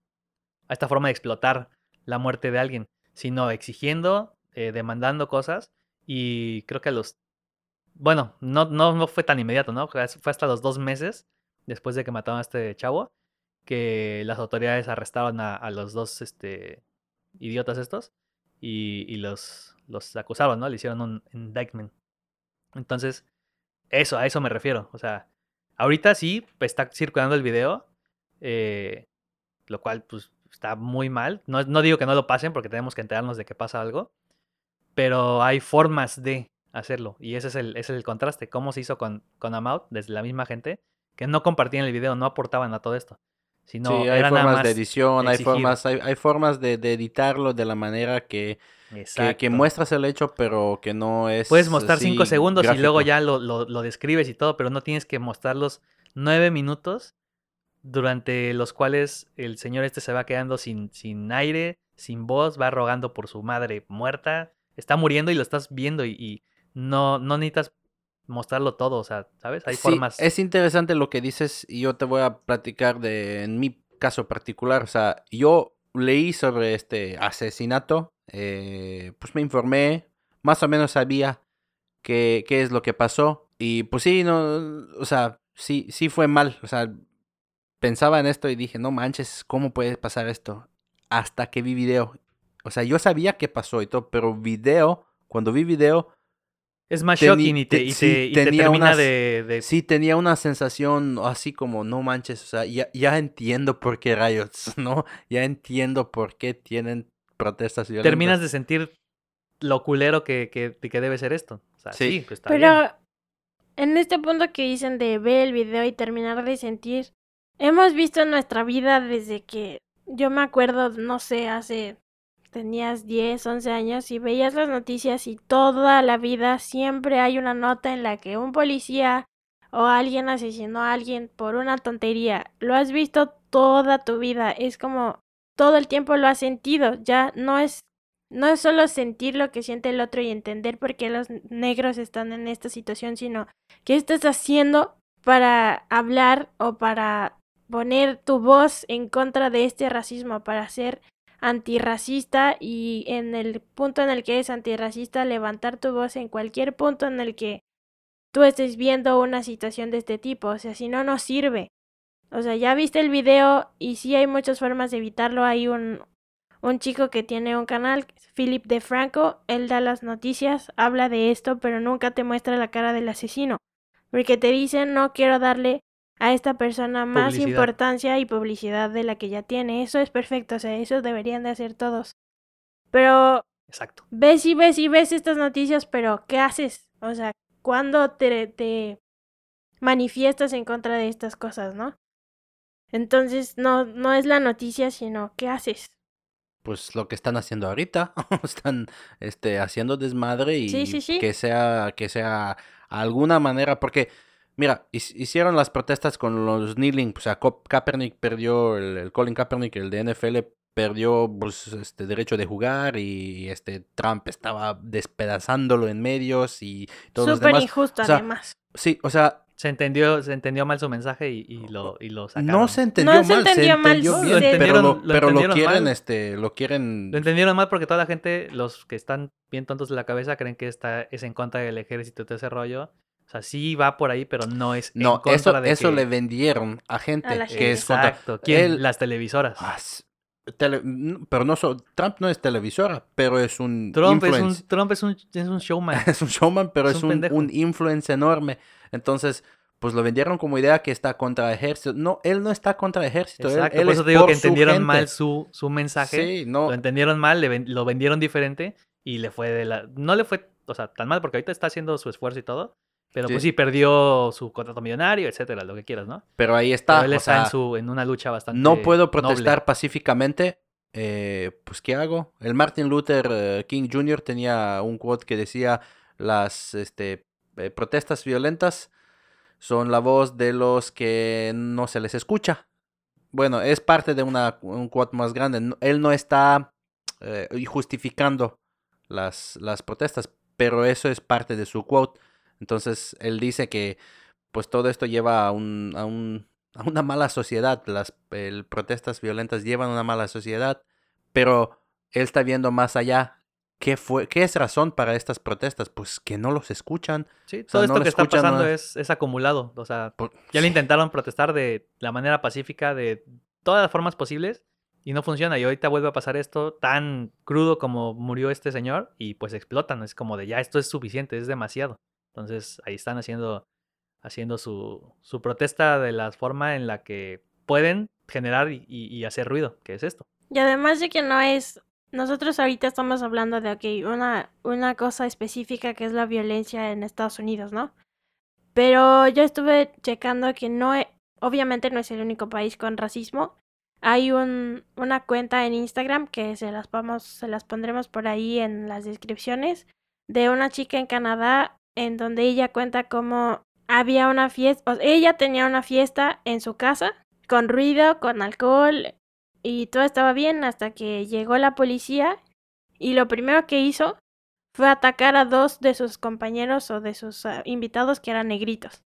esta forma de explotar la muerte de alguien, sino exigiendo, eh, demandando cosas y creo que a los, bueno, no, no, no fue tan inmediato, ¿no? Fue hasta los dos meses después de que mataron a este chavo que las autoridades arrestaron a, a los dos este, idiotas estos y, y los, los acusaron, ¿no? Le hicieron un indictment. Entonces, eso, a eso me refiero. O sea, ahorita sí está circulando el video, eh, lo cual pues está muy mal. No, no digo que no lo pasen porque tenemos que enterarnos de que pasa algo, pero hay formas de hacerlo y ese es el, ese es el contraste. ¿Cómo se hizo con, con Amout desde la misma gente que no compartían el video, no aportaban a todo esto? Sino sí, hay formas de edición, hay formas, hay, hay formas de, de editarlo de la manera que, que, muestras el hecho, pero que no es. Puedes mostrar así cinco segundos y luego ya lo, lo- lo describes y todo, pero no tienes que mostrar los nueve minutos durante los cuales el señor este se va quedando sin, sin aire, sin voz, va rogando por su madre muerta, está muriendo y lo estás viendo y, y no, no necesitas mostrarlo todo, o sea, ¿sabes? Hay Sí, formas. es interesante lo que dices y yo te voy a platicar de en mi caso particular. O sea, yo leí sobre este asesinato, eh, pues me informé, más o menos sabía qué, qué es lo que pasó y pues sí, no, o sea, sí, sí fue mal. O sea, pensaba en esto y dije, no manches, ¿cómo puede pasar esto? Hasta que vi video. O sea, yo sabía qué pasó y todo, pero video, cuando vi video, Es más shocking y te, te- y sí, te, y te termina unas- de, de- Sí, tenía una sensación así como, no manches, o sea, ya, ya entiendo por qué rayos, *laughs* ¿no? Ya entiendo por qué tienen protestas violentas. terminas de sentir lo culero que, que, que debe ser esto. O sea, sí, Sí. pues está Pero bien. en este punto que dicen de ver el video y terminar de sentir, hemos visto en nuestra vida desde que yo me acuerdo, no sé, hace tenías 10, 11 años y veías las noticias y toda la vida siempre hay una nota en la que un policía o alguien asesinó a alguien por una tontería. Lo has visto toda tu vida, es como todo el tiempo lo has sentido, ya no es no es solo sentir lo que siente el otro y entender por qué los negros están en esta situación, sino qué estás haciendo para hablar o para poner tu voz en contra de este racismo, para ser antirracista y en el punto en el que eres antirracista, levantar tu voz en cualquier punto en el que tú estés viendo una situación de este tipo. O sea, si no, no sirve. O sea, ya viste el video y sí hay muchas formas de evitarlo. Hay un, un chico que tiene un canal, Philip De Franco, él da las noticias, habla de esto, pero nunca te muestra la cara del asesino. Porque te dicen, no quiero darle a esta persona más Publicidad. importancia y publicidad de la que ya tiene. Eso es perfecto, o sea, eso deberían de hacer todos. Pero Exacto. ves y ves y ves estas noticias, pero ¿qué haces? O sea, ¿cuándo te, te manifiestas en contra de estas cosas, no? Entonces, no, no es la noticia, sino ¿qué haces? Pues lo que están haciendo ahorita, *laughs* están este, haciendo desmadre y Sí, sí, sí. que sea, que sea alguna manera, porque, mira, hicieron las protestas con los kneeling, o sea, Kaepernick perdió, el, el Colin Kaepernick, el de NFL, perdió pues, este derecho de jugar y este Trump estaba despedazándolo en medios y todos los Súper demás. injusto, o sea, además. Sí, o sea, Se entendió, se entendió mal su mensaje y, y lo, y lo sacaron. no se entendió No se mal, entendió mal, entendió bien, lo pero, lo, lo pero lo quieren, mal. este, lo quieren Lo entendieron mal porque toda la gente, los que están bien tontos de la cabeza, creen que esta es en contra del ejército y todo ese rollo. O sea, sí va por ahí, pero no es en No, contra eso, de eso que... le vendieron a gente A que es contra. Exacto. ¿Quién? Él- Las televisoras. Ah, tele- pero no so- Trump no es televisora, pero es un Trump es, un, Trump es un, es un showman. *laughs* Es un showman, pero Es es, un un, pendejo. un influence enorme. Entonces, pues lo vendieron como idea que está contra ejército. No, él no está contra ejército. él- Exacto, él por es eso te digo que por su entendieron gente. mal su, su mensaje. Sí, no. Lo entendieron mal, le lo vendieron diferente y le fue de la... No le fue, o sea, tan mal porque ahorita está haciendo su esfuerzo y todo. Pero pues Sí. sí, perdió su contrato millonario, etcétera, lo que quieras, ¿no? Pero ahí está. Pero él o está en, sea, su, en una lucha bastante no puedo noble. protestar pacíficamente. eh, pues, ¿qué hago? El Martin Luther eh, King Jr. tenía un quote que decía: Las este, eh, protestas violentas son la voz de los que no se les escucha. Bueno, es parte de una, un quote más grande. Él no está eh, justificando las, las protestas, pero eso es parte de su quote. Entonces, él dice que pues todo esto lleva a, un, a, un, a una mala sociedad. Las protestas violentas llevan a una mala sociedad, pero él está viendo más allá. ¿Qué, fue, ¿Qué es razón para estas protestas? Pues que no los escuchan. Sí, todo esto que está pasando es, es acumulado. O sea, Por- ya le intentaron protestar de la manera pacífica, de todas las formas posibles, y no funciona. Y ahorita vuelve a pasar esto tan crudo como murió este señor, y pues explotan. Es como de ya, esto es suficiente, es demasiado. Entonces ahí están haciendo, haciendo su, su protesta de la forma en la que pueden generar y, y- y hacer ruido, que es esto. Y además de que no es, nosotros ahorita estamos hablando de, una, una cosa específica que es la violencia en Estados Unidos, ¿no? Pero yo estuve checando que no, e- obviamente no es el único país con racismo. Hay un, una cuenta en Instagram que se las vamos, se las pondremos por ahí en las descripciones de una chica en Canadá en donde ella cuenta cómo había una fiesta, o sea, ella tenía una fiesta en su casa con ruido, con alcohol, y todo estaba bien hasta que llegó la policía y lo primero que hizo fue atacar a dos de sus compañeros o de sus ah, invitados que eran negritos.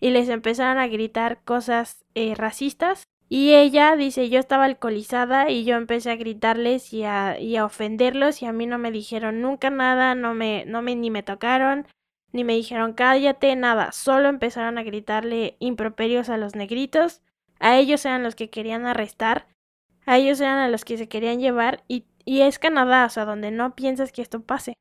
Y les empezaron a gritar cosas eh, racistas. Y ella dice, yo estaba alcoholizada y yo empecé a gritarles y a, y a ofenderlos y a mí no me dijeron nunca nada, no me, no me, ni me tocaron, ni me dijeron cállate, nada. Solo empezaron a gritarle improperios a los negritos. A ellos eran los que querían arrestar. A ellos eran a los que se querían llevar. Y, y es Canadá, o sea, donde no piensas que esto pase.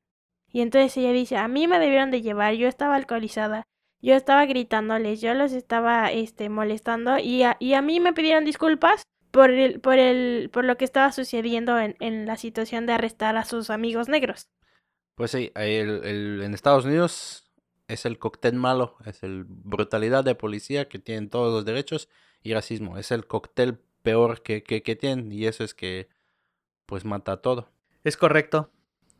Y entonces ella dice, a mí me debieron de llevar, yo estaba alcoholizada, yo estaba gritándoles, yo los estaba este, molestando y a, y a mí me pidieron disculpas por, el, por, el, por lo que estaba sucediendo en, en la situación de arrestar a sus amigos negros. Pues sí, el, el, en Estados Unidos es el cóctel malo, es el brutalidad de policía que tienen todos los derechos y racismo. Es el cóctel peor que, que, que tienen y eso es que pues mata todo. Es correcto,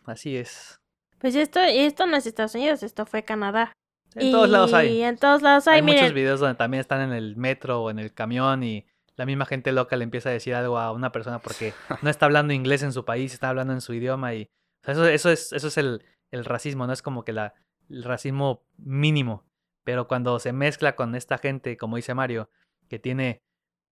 así es. Pues esto, esto no es Estados Unidos, esto fue Canadá. En todos lados hay. Y en todos lados hay, Hay miren. muchos videos donde también están en el metro o en el camión y la misma gente loca le empieza a decir algo a una persona porque *laughs* no está hablando inglés en su país, está hablando en su idioma y o sea, eso, eso es, eso es el, el racismo, no es como que la, el racismo mínimo. Pero cuando se mezcla con esta gente, como dice Mario, que tiene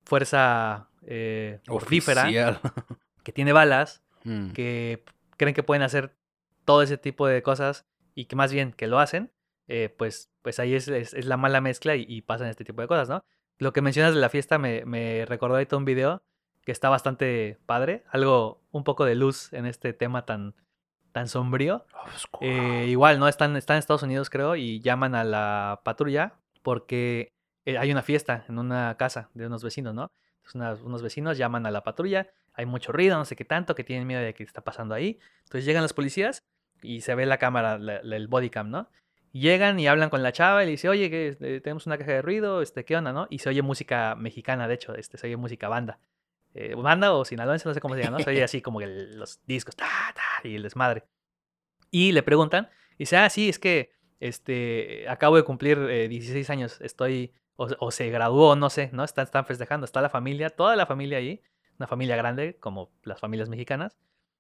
fuerza eh, *laughs* que tiene balas, Mm. que creen que pueden hacer todo ese tipo de cosas y que más bien que lo hacen, eh, pues, pues ahí es, es- es la mala mezcla y, y pasan este tipo de cosas, ¿no? Lo que mencionas de la fiesta me, me recordó ahorita un video que está bastante padre, algo un poco de luz en este tema tan, tan sombrío. Oscuro. Eh, igual, ¿no? Están, están en Estados Unidos, creo, y llaman a la patrulla porque eh, hay una fiesta en una casa de unos vecinos, ¿no? Unos vecinos llaman a la patrulla, hay mucho ruido, no sé qué tanto, que tienen miedo de que está pasando ahí. Entonces llegan los policías y se ve la cámara, la- la- el body cam, ¿no? Llegan y hablan con la chava y le dice, oye, que eh, tenemos una caja de ruido, este, ¿qué onda, no? Y se oye música mexicana, de hecho, este, se oye música banda. Eh, banda o sinaloense, no sé cómo se llama, ¿no? Se oye así como el- los discos, ta, ta, y el desmadre. Y le preguntan, y dice, ah, sí, es que este, acabo de cumplir eh, 16 años, estoy, o, o se graduó, no sé, ¿no? Están, están festejando, está la familia, toda la familia ahí, una familia grande, como las familias mexicanas,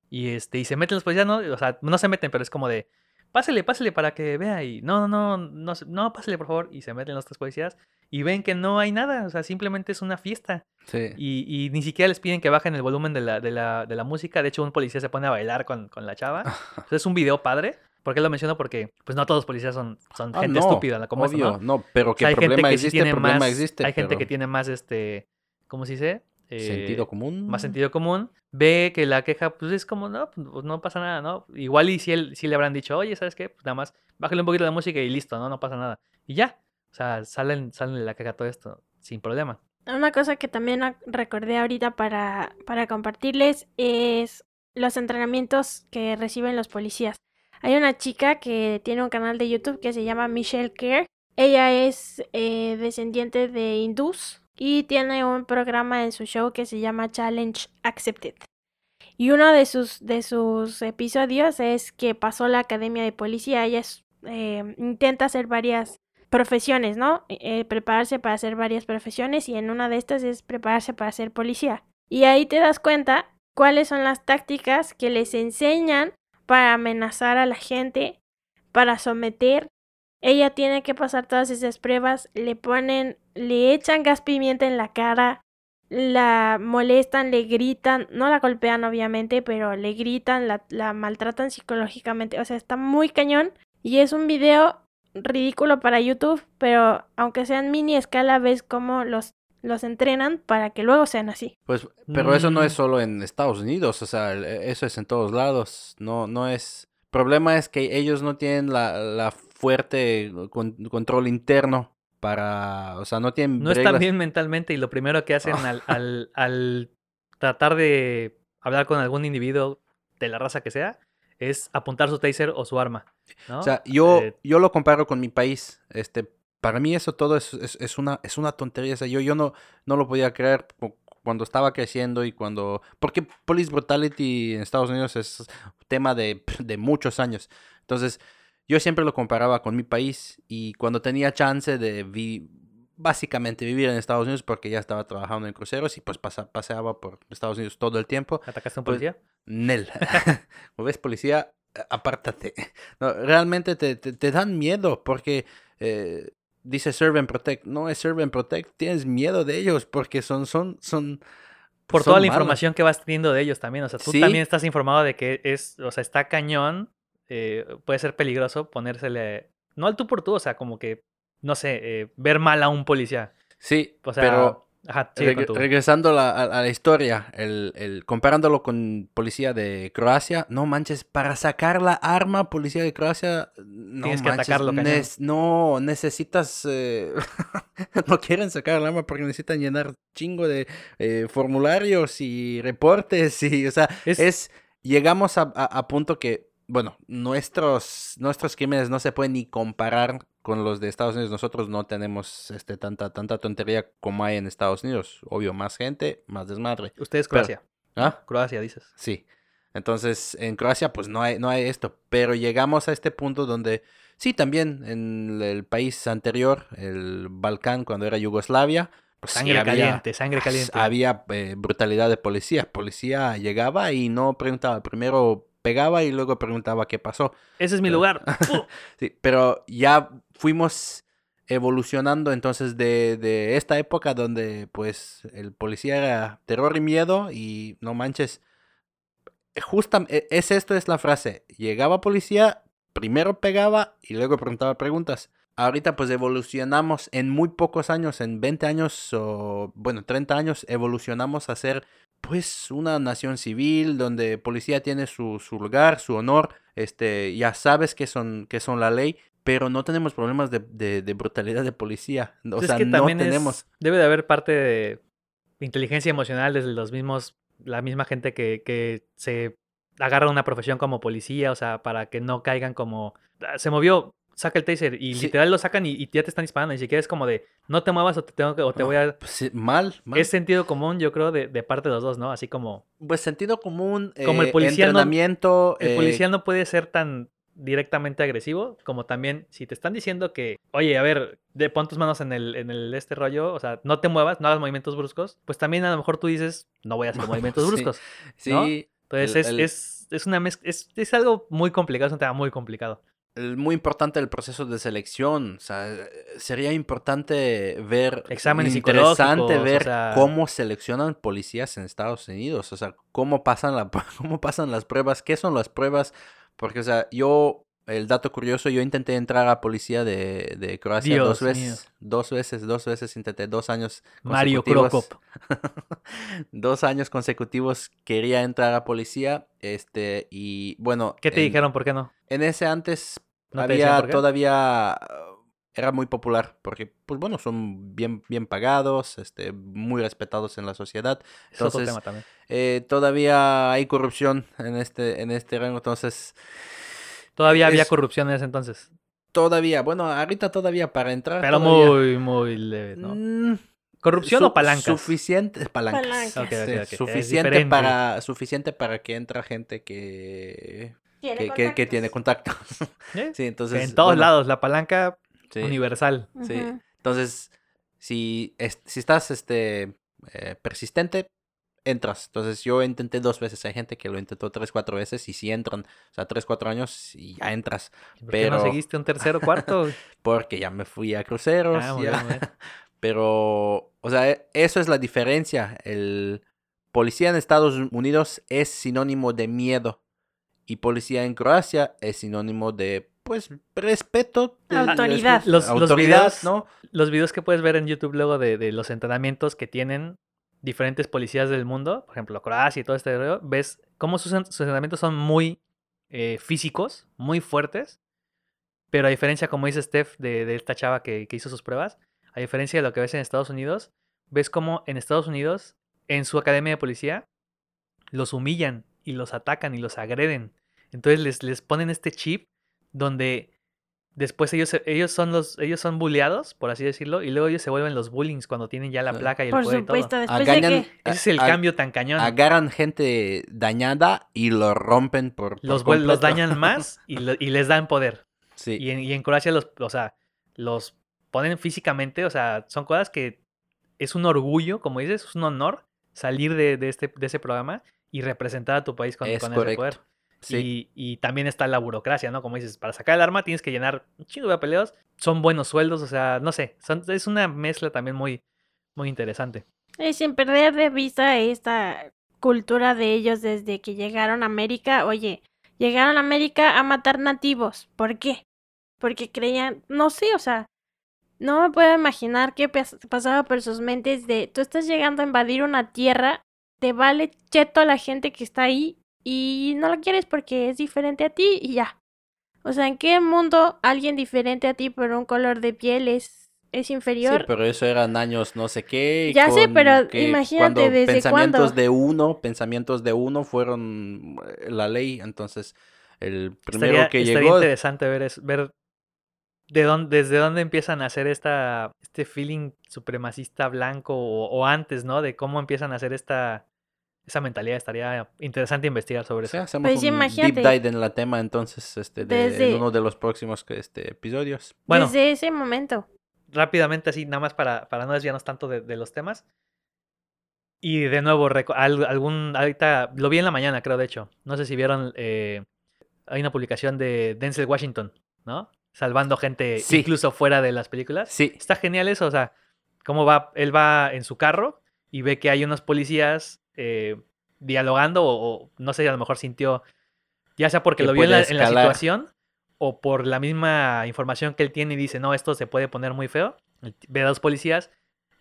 y este, y se meten los policías, ¿no? O sea, no se meten, pero es como de, pásele, pásele para que vea, y no, no, no, no, no, pásele por favor, y se meten los tres policías, y ven que no hay nada, o sea, simplemente es una fiesta. Sí. Y, y ni siquiera les piden que bajen el volumen de la, de la, de la música. De hecho, un policía se pone a bailar con, con la chava. *laughs* Entonces, es un video padre. ¿Por qué lo menciono? Porque pues no todos los policías son, son Ah, gente no, estúpida, ¿no? como obvio, ¿no? no, pero O que sea, hay gente problema que sí existe, tiene problema más, existe. hay gente que tiene más este, ¿cómo se dice? Eh, sentido común. Más sentido común. Ve que la queja, pues es como, no, pues no pasa nada, ¿no? Igual y si, él, si le habrán dicho, oye, ¿sabes qué? Pues nada más, bájale un poquito la música y listo, ¿no? No pasa nada. Y ya. O sea, salen, salen de la queja todo esto sin problema. Una cosa que también recordé ahorita para, para compartirles es los entrenamientos que reciben los policías. Hay una chica que tiene un canal de YouTube que se llama Michelle Care. Ella es eh, descendiente de hindús y tiene un programa en su show que se llama Challenge Accepted. Y uno de sus, de sus episodios es que pasó la academia de policía. Ella eh, intenta hacer varias profesiones, ¿no? Eh, prepararse para hacer varias profesiones y en una de estas es prepararse para ser policía. Y ahí te das cuenta cuáles son las tácticas que les enseñan para amenazar a la gente, para someter. Ella tiene que pasar todas esas pruebas, le ponen, le echan gas pimienta en la cara, la molestan, le gritan, no la golpean obviamente, pero le gritan, la, maltratan psicológicamente, o sea, está muy cañón y es un video ridículo para YouTube, pero aunque sea en mini escala, ves cómo los, los entrenan para que luego sean así. Pues, pero eso no es Mm. solo en Estados Unidos, o sea, el- eso es en todos lados. No, no es. problema es que ellos no tienen la, la fuerte con- control interno para, o sea, no tienen No están reglas. bien mentalmente y lo primero que hacen al, *laughs* al, al tratar de hablar con algún individuo de la raza que sea es apuntar su taser o su arma. ¿no? O sea, yo, Eh, yo lo comparo con mi país. Este, para mí eso todo es, es, es una, es una tontería. O sea, yo, yo no, no lo podía creer cu- cuando estaba creciendo y cuando... Porque police brutality en Estados Unidos es tema de, *laughs* de muchos años. Entonces, yo siempre lo comparaba con mi país y cuando tenía chance de vi- básicamente vivir en Estados Unidos porque ya estaba trabajando en cruceros y pues pasa- paseaba por Estados Unidos todo el tiempo. ¿Atacaste a un pues, policía? Nel. *laughs* Como ves, policía, apártate. *laughs* No, realmente te, te, te dan miedo porque eh, dice serve and protect. No es serve and protect, tienes miedo de ellos porque son, son, son. Por son toda la malos. información que vas teniendo de ellos también. O sea, tú Sí. también estás informado de que es, o sea, está cañón. eh, puede ser peligroso ponérsele. No al tú por tú, o sea, como que, no sé, eh, ver mal a un policía. Sí, O sea, pero ajá, sigue Reg- con tu- regresando a la, a- a la historia, el, el- comparándolo con policía de Croacia, no manches, para sacar la arma, policía de Croacia, no Tienes que atacarlo, no, necesitas, eh, *laughs* no quieren sacar el arma porque necesitan llenar chingo de eh, formularios y reportes y, o sea, Es- es, llegamos a, a- a punto que, bueno, nuestros, nuestros crímenes no se pueden ni comparar con los de Estados Unidos. Nosotros no tenemos este, tanta, tanta tontería como hay en Estados Unidos. Obvio, más gente, más desmadre. Ustedes pero- Croacia. ¿Ah? Croacia, dices. Sí. Entonces, en Croacia, pues no hay, no hay esto. Pero llegamos a este punto donde, sí, también en el país anterior, el Balcán, cuando era Yugoslavia, pues sí Sangre había- caliente, sangre caliente. había eh, brutalidad de policía. Policía llegaba y no preguntaba, primero pegaba y luego preguntaba qué pasó. Ese es mi lugar. *laughs* Sí, pero ya fuimos evolucionando entonces de, de esta época donde pues el policía era terror y miedo y no manches. Justa, e- es esto es la frase. Llegaba policía, primero pegaba y luego preguntaba preguntas. Ahorita pues evolucionamos en muy pocos años, en 20 años o bueno, 30 años, evolucionamos a ser pues una nación civil donde policía tiene su, su lugar, su honor, este, ya sabes que son, que son la ley, pero no tenemos problemas de, de- de brutalidad de policía. O es sea, que no también es- tenemos. debe de haber parte de inteligencia emocional desde los mismos, la misma gente que, que se agarra una profesión como policía, o sea, para que no caigan como, "Ah, se movió, saca el taser y Sí. literal lo sacan y, y ya te están disparando, ni siquiera es como de, no te muevas o te tengo que, o te voy a... Pues, mal, mal. Es sentido común, yo creo, de, de parte de los dos, ¿no? Así como Pues sentido común, Como el eh, policía no- entrenamiento. el eh, policía no puede ser tan directamente agresivo, como también si te están diciendo que, oye, a ver, de pon tus manos en el, en el este rollo, o sea, no te muevas, no hagas movimientos bruscos, pues también a lo mejor tú dices, no voy a hacer movimientos Sí. *laughs* bruscos. Sí, ¿no? Entonces El- es, el- es, es una mezcla, es, es algo muy complicado, es un tema muy complicado. muy importante el proceso de selección. O sea, eh, sería importante ver. Exámenes interesante o ver sea- cómo seleccionan policías en Estados Unidos. O sea, cómo pasan, la, *laughs* cómo pasan las pruebas, qué son las pruebas. Porque, o sea, yo. El dato curioso, yo intenté entrar a policía de, de Croacia Dios dos mío. veces. Dos veces, dos veces intenté, dos años Mario consecutivos. Krokop. *laughs* dos años consecutivos quería entrar a policía. Este, y bueno. ¿Qué te en- dijeron? ¿Por qué no? en ese antes ¿No te decían había todavía era muy popular porque pues bueno son bien bien pagados este muy respetados en la sociedad Es otro tema también. Eh, todavía hay corrupción en este en este rango entonces Todavía había corrupción en ese entonces, todavía bueno ahorita todavía para entrar pero todavía, muy, muy leve, ¿no? mm, ¿Corrupción su- o palancas? suficiente palancas, suficiente para suficiente para que entra gente que que, que- que tiene contacto ¿Eh? *laughs* sí entonces en todos bueno, lados, la palanca sí. universal. Sí. Entonces, si, es- si estás este, eh, persistente, entras. Entonces, yo intenté dos veces. Hay gente que lo intentó tres, cuatro veces y si entran, o sea, tres, cuatro años y ya entras. ¿Por qué no Pero- seguiste un tercero, cuarto? *laughs* Porque ya me fui a cruceros. Ah, ya. *laughs* Pero, o sea, eso es la diferencia. El policía en Estados Unidos es sinónimo de miedo. Y policía en Croacia es sinónimo de, pues, respeto. Autoridad. Los- los autoridad, videos- ¿no? Los videos que puedes ver en YouTube luego de, de los entrenamientos que tienen diferentes policías del mundo, por ejemplo, Croacia y todo este rollo, ves cómo sus entrenamientos son muy eh, físicos, muy fuertes, pero a diferencia, como dice Steph, de, de esta chava que, que hizo sus pruebas, a diferencia de lo que ves en Estados Unidos, ves cómo en Estados Unidos, en su academia de policía, los humillan y los atacan y los agreden. Entonces les, les ponen este chip donde después ellos, ellos son los ellos son bulleados, por así decirlo, y luego ellos se vuelven los bullings cuando tienen ya la placa y el Por poder y todo. supuesto, después Agañan- de que... Ese es el a- cambio tan cañón. agarran gente dañada y lo rompen por, por los, dañan más *laughs* y, le- y les dan poder. Sí. Y en, y en Croacia los, o sea, los ponen físicamente, o sea, son cosas que es un orgullo, como dices, es un honor salir de, de este, de ese programa y representar a tu país con, Es con ese correcto. Y, también está la burocracia, ¿no? Como dices, para sacar el arma tienes que llenar un chingo de papeleos. Son buenos sueldos, o sea, no sé. es una mezcla también muy, muy interesante. Y sin perder de vista esta cultura de ellos desde que llegaron a América. Oye, llegaron a América a matar nativos. ¿Por qué? Porque creían, no sé, o sea, no me puedo imaginar qué pasaba por sus mentes de, tú estás llegando a invadir una tierra, te vale cheto a la gente que está ahí y no lo quieres porque es diferente a ti y ya. O sea, ¿en qué mundo alguien diferente a ti por un color de piel es, es inferior? Sí, pero eso eran años no sé qué. Ya sé, pero imagínate desde pensamientos de uno, pensamientos de uno fueron eh, la ley, entonces el primero que llegó... Estaría interesante ver, es, ver de dónde, desde dónde empiezan a hacer esta, este feeling supremacista blanco o, antes, ¿no? De cómo empiezan a hacer esta, esa mentalidad. Estaría interesante investigar sobre eso. hacemos pues un deep dive en la tema entonces, este, de, en uno de los próximos este, episodios. Bueno, desde ese momento. Rápidamente así, nada más para, para no desviarnos tanto de, los temas. Y de nuevo, algún, ahorita lo vi en la mañana, creo, de hecho. No sé si vieron, eh, hay una publicación de Denzel Washington, ¿no? salvando gente incluso fuera de las películas. Sí. Está genial eso, o sea, cómo va, él va en su carro y ve que hay unos policías eh, dialogando o, no sé, a lo mejor sintió, ya sea porque lo vio en la, situación o por la misma información que él tiene y dice, no, esto se puede poner muy feo. Ve a dos policías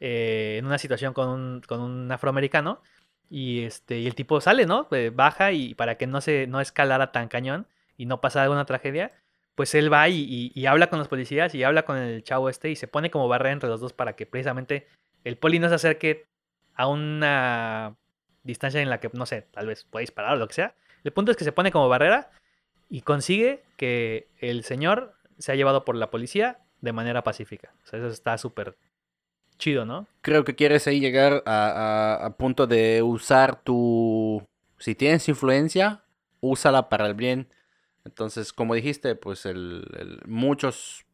eh, en una situación con un, con un afroamericano y, este, y el tipo sale, ¿no? Eh, baja y para que no, se, no escalara tan cañón y no pasara alguna tragedia, pues él va y, habla con los policías y habla con el chavo este y se pone como barrera entre los dos para que precisamente el poli no se acerque a una distancia en la que, no sé, tal vez puede disparar o lo que sea. El punto es que se pone como barrera y consigue que el señor sea llevado por la policía de manera pacífica. O sea, eso está súper chido, ¿no? Creo que quieres ahí llegar a, a punto de usar tu... Si tienes influencia, úsala para el bien entonces, como dijiste, pues el, muchos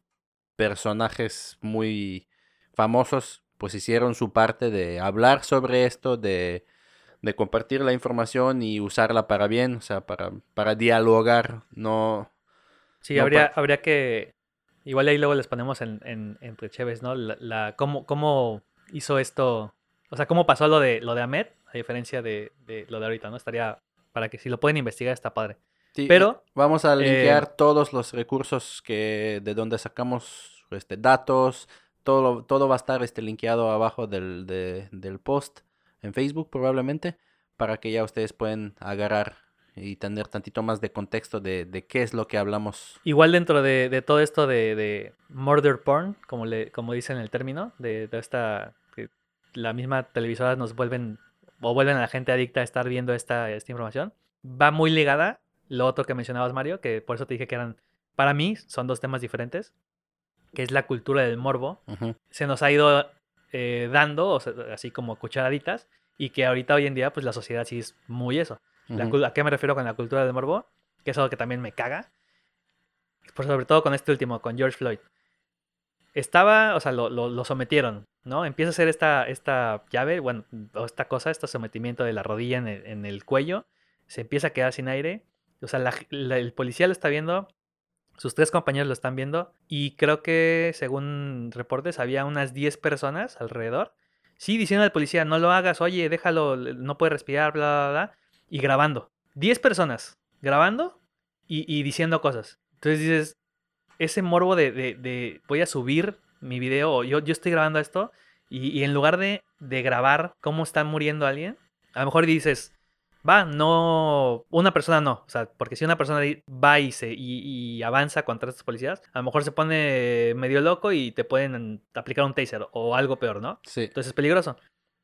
personajes muy famosos pues hicieron su parte de hablar sobre esto, de, de compartir la información y usarla para bien, o sea, para, para dialogar, no... Sí, habría, habría que... Igual ahí luego les ponemos en, en, entre Cheves, ¿no? La, la, cómo, ¿Cómo hizo esto? O sea, ¿cómo pasó lo de, lo de Ahmed? A diferencia de, de lo de ahorita, ¿no? Estaría... Para que si lo pueden investigar está padre. Pero vamos a linkear eh, todos los recursos que de donde sacamos este, datos. Todo, todo va a estar este, linkeado abajo del, del post en Facebook probablemente para que ya ustedes pueden agarrar y tener tantito más de contexto de, de qué es lo que hablamos. Igual dentro de, de todo esto de, de, murder porn, como, le, como dicen el término, de, esta, que la misma televisora nos vuelven o vuelven a la gente adicta a estar viendo esta, esta información, va muy ligada lo otro que mencionabas, Mario, que por eso te dije que eran, para mí, son dos temas diferentes, que es la cultura del morbo. Se nos ha ido eh, dando, así como cucharaditas, y que ahorita hoy en día, pues la sociedad sí es muy eso. ¿A qué me refiero con la cultura del morbo? Que es algo que también me caga. Por sobre todo con este último, con George Floyd. Estaba, o sea, lo, sometieron, ¿no? Empieza a hacer esta, esta llave, bueno, o esta cosa, este sometimiento de la rodilla en el, en el cuello. Se empieza a quedar sin aire o sea, el policía lo está viendo, sus tres compañeros lo están viendo y creo que según reportes había unas 10 personas alrededor. Sí, diciendo al policía, no lo hagas, oye, déjalo, no puede respirar, bla, bla, bla. Y grabando. 10 personas grabando y, diciendo cosas. Entonces dices, ese morbo de, de, voy a subir mi video, yo, yo estoy grabando esto, y, y en lugar de, de grabar cómo está muriendo alguien, a lo mejor dices, va, no, una persona no, o sea, porque si una persona va y, se, y, avanza contra estos policías, a lo mejor se pone medio loco y te pueden aplicar un taser o algo peor, ¿no? Sí. Entonces es peligroso,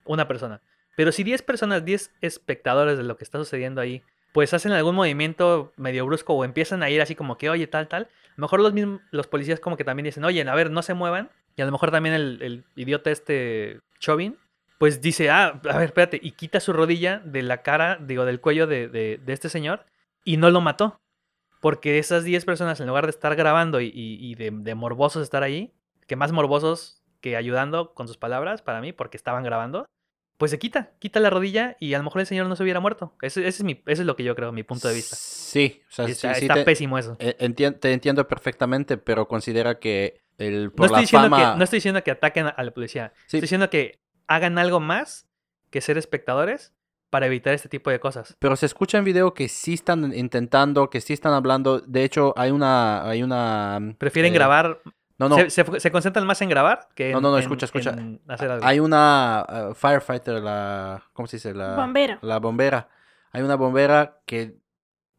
una persona. Pero si 10 personas, 10 espectadores de lo que está sucediendo ahí, pues hacen algún movimiento medio brusco o empiezan a ir así como que, oye, tal, tal, a lo mejor los mismos, los policías como que también dicen, oye, a ver, no se muevan. Y a lo mejor también el, el idiota este Chauvin pues dice, ah, a ver, espérate, y quita su rodilla de la cara, digo, del cuello de, de, este señor, y no lo mató. Porque esas 10 personas, en lugar de estar grabando y, y de, de, morbosos estar ahí, que más morbosos que ayudando con sus palabras, para mí, porque estaban grabando, pues se quita, quita la rodilla y a lo mejor el señor no se hubiera muerto. Ese, ese es, mi, ese es lo que yo creo, mi punto de vista. Sí, o sea, está sí, sí está te, pésimo eso. entien- te entiendo perfectamente, pero considera que el, No por estoy, la diciendo fama... que, no estoy diciendo que ataquen a la policía. Sí. Estoy diciendo que hagan algo más que ser espectadores para evitar este tipo de cosas. Pero se escucha en video que sí están intentando, que sí están hablando. De hecho, hay una... Hay una Prefieren eh, grabar, No, no. se, se- se concentran más en grabar que en, No, no, no, en- escucha, escucha. en hacer algo. Hay una uh, firefighter, la... ¿Cómo se dice? La, Bombero. La bombera. Hay una bombera que,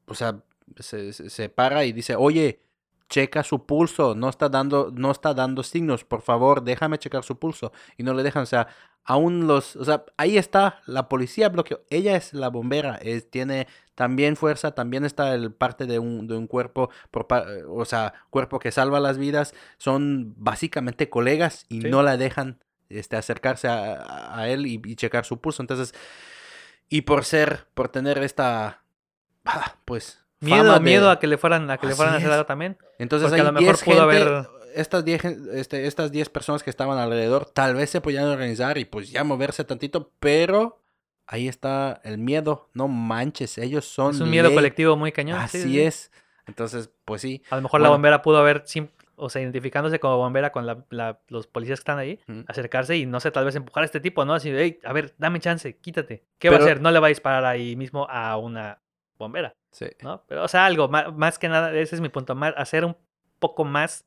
o sea, se, se- se para y dice, oye, checa su pulso, no está dando, no está dando signos, por favor, déjame checar su pulso. Y no le dejan, o sea, aún los, o sea, ahí está, la policía bloqueó, ella es la bombera, es, tiene también fuerza, también está el parte de un, de un cuerpo, por, o sea, cuerpo que salva las vidas, son básicamente colegas y Sí. no la dejan este, acercarse a, a- a él y, y checar su pulso. Entonces, y por ser, por tener esta, ah, pues, miedo, de- miedo a que le fueran, a que le fueran a hacer algo también. Entonces a lo mejor 10 pudo gente, haber- estas 10 gen- este, estas 10 personas que estaban alrededor, tal vez se podían organizar y pues ya moverse tantito, pero ahí está el miedo, no manches, ellos son Es un miedo ley. colectivo muy cañón. sí, Así sí, sí. es. Entonces, pues sí. A lo mejor la bombera pudo haber, o sea, identificándose como bombera con la- la- los policías que están ahí, acercarse y no sé, tal vez empujar a este tipo, ¿no? Así, hey, a ver, dame chance, quítate. ¿Qué va a hacer? No le va a disparar ahí mismo a una bombera, Sí. ¿no? Pero, o sea, algo, ma- más, que nada, ese es mi punto, más, hacer un poco más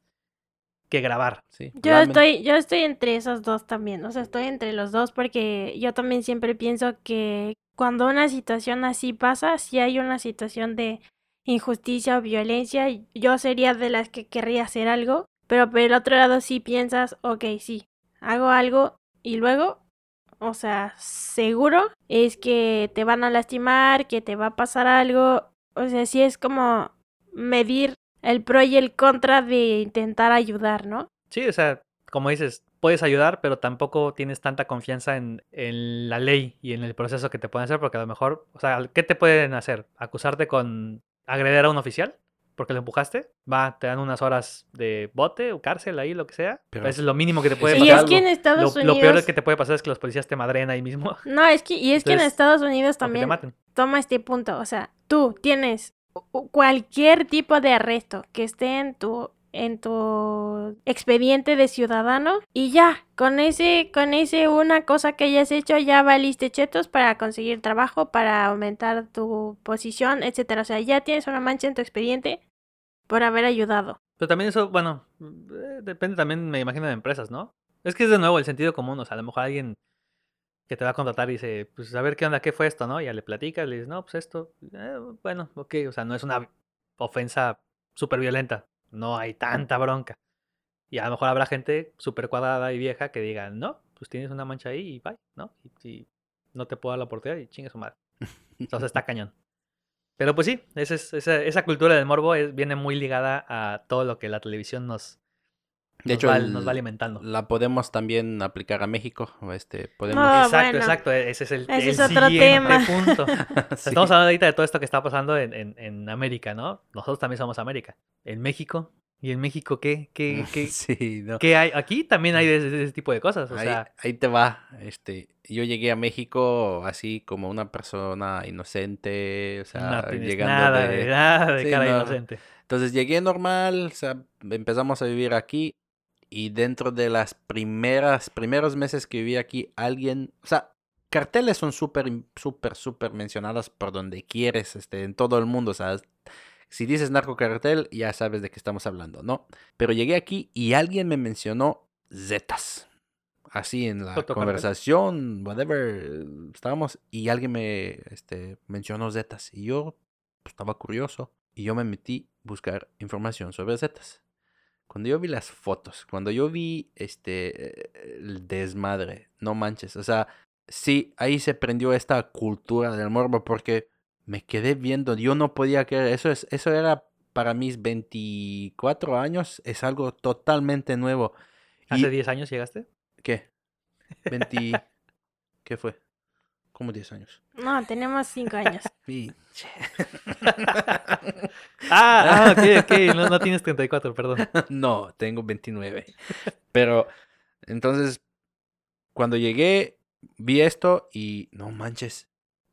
que grabar. sí. Yo estoy, yo estoy entre esos dos también, o sea, estoy entre los dos porque yo también siempre pienso que cuando una situación así pasa, si hay una situación de injusticia o violencia, yo sería de las que querría hacer algo, pero por el otro lado sí piensas, ok, sí, hago algo y luego, o sea, seguro es que te van a lastimar, que te va a pasar algo, o sea, sí es como medir el pro y el contra de intentar ayudar, ¿no? Sí, o sea, como dices, puedes ayudar, pero tampoco tienes tanta confianza en, en la ley y en el proceso que te pueden hacer, porque a lo mejor, o sea, ¿qué te pueden hacer? ¿Acusarte con agreder a un oficial? Porque lo empujaste, va, te dan unas horas de bote o cárcel ahí, lo que sea. Pero Eso es lo mínimo que te puede eso Y pasar. es que en Lo, Estados lo Unidos... peor que te puede pasar es que los policías te madren ahí mismo. *laughs* No, es que, y es que en Estados Unidos también maten. toma este punto. O sea, tú tienes cualquier tipo de arresto que esté en tu en tu expediente de ciudadano y ya, con ese, con ese una cosa que hayas hecho, ya valiste chetos para conseguir trabajo, para aumentar tu posición, etcétera. O sea, ya tienes una mancha en tu expediente por haber ayudado. Pero también eso, bueno, eh, depende también, me imagino, de empresas, ¿no? Es que es de nuevo el sentido común, o sea, a lo mejor alguien que te va a contratar y dice, pues a ver qué onda, qué fue esto, ¿no? Y ya le platicas, le dices, no, pues esto, eh, bueno, ok, o sea, no es una ofensa súper violenta, no hay tanta bronca. Y a lo mejor habrá gente súper cuadrada y vieja que diga, no, pues tienes una mancha ahí y bye, ¿no? Y, y no te puedo dar la oportunidad y chingue su madre. *laughs* Entonces está cañón. Pero pues sí, esa, es- esa, esa cultura del morbo es- viene muy ligada a todo lo que la televisión nos, De nos hecho, va, el- nos va alimentando. la podemos también aplicar a México. Este, podemos... Ah, exacto, bueno. exacto. e- Ese es el, Ese el es otro siguiente tema. punto. *laughs* Sí. Estamos hablando ahorita de todo esto que está pasando en, en, en América, ¿no? Nosotros también somos América. En México. ¿Y en México qué? ¿Qué, *laughs* qué, Sí, no. qué hay? Aquí también hay de ese, ese tipo de cosas. O ahí, sea, ahí te va. Este, yo llegué a México así como una persona inocente, o sea, no llegando nada de... de, nada de Sí, cara no. inocente. Entonces llegué normal, o sea, empezamos a vivir aquí y dentro de las primeras, primeros meses que viví aquí, alguien, o sea, carteles son súper, súper, súper mencionadas por donde quieres, este, en todo el mundo, o sea, si dices narcocartel, ya sabes de qué estamos hablando, ¿no? Pero llegué aquí y alguien me mencionó Zetas. Así en la conversación, whatever, estábamos y alguien me este, mencionó Zetas y yo pues, estaba curioso y yo me metí a buscar información sobre Zetas. Cuando yo vi las fotos, cuando yo vi este eh, el desmadre, no manches, o sea, sí, ahí se prendió esta cultura del morbo porque me quedé viendo, yo no podía creer, eso es eso era para mis 24 años es algo totalmente nuevo. ¿Hace Y- 10 años llegaste? ¿Qué? 20 *laughs* ¿Qué fue? ¿Cómo 10 años? No, tenemos cinco años. *laughs* Pinche. Ah, *laughs* ah, ok, ok. No, no tienes 34, perdón. *laughs* no, tengo 29. Pero entonces, cuando llegué, vi esto y no manches.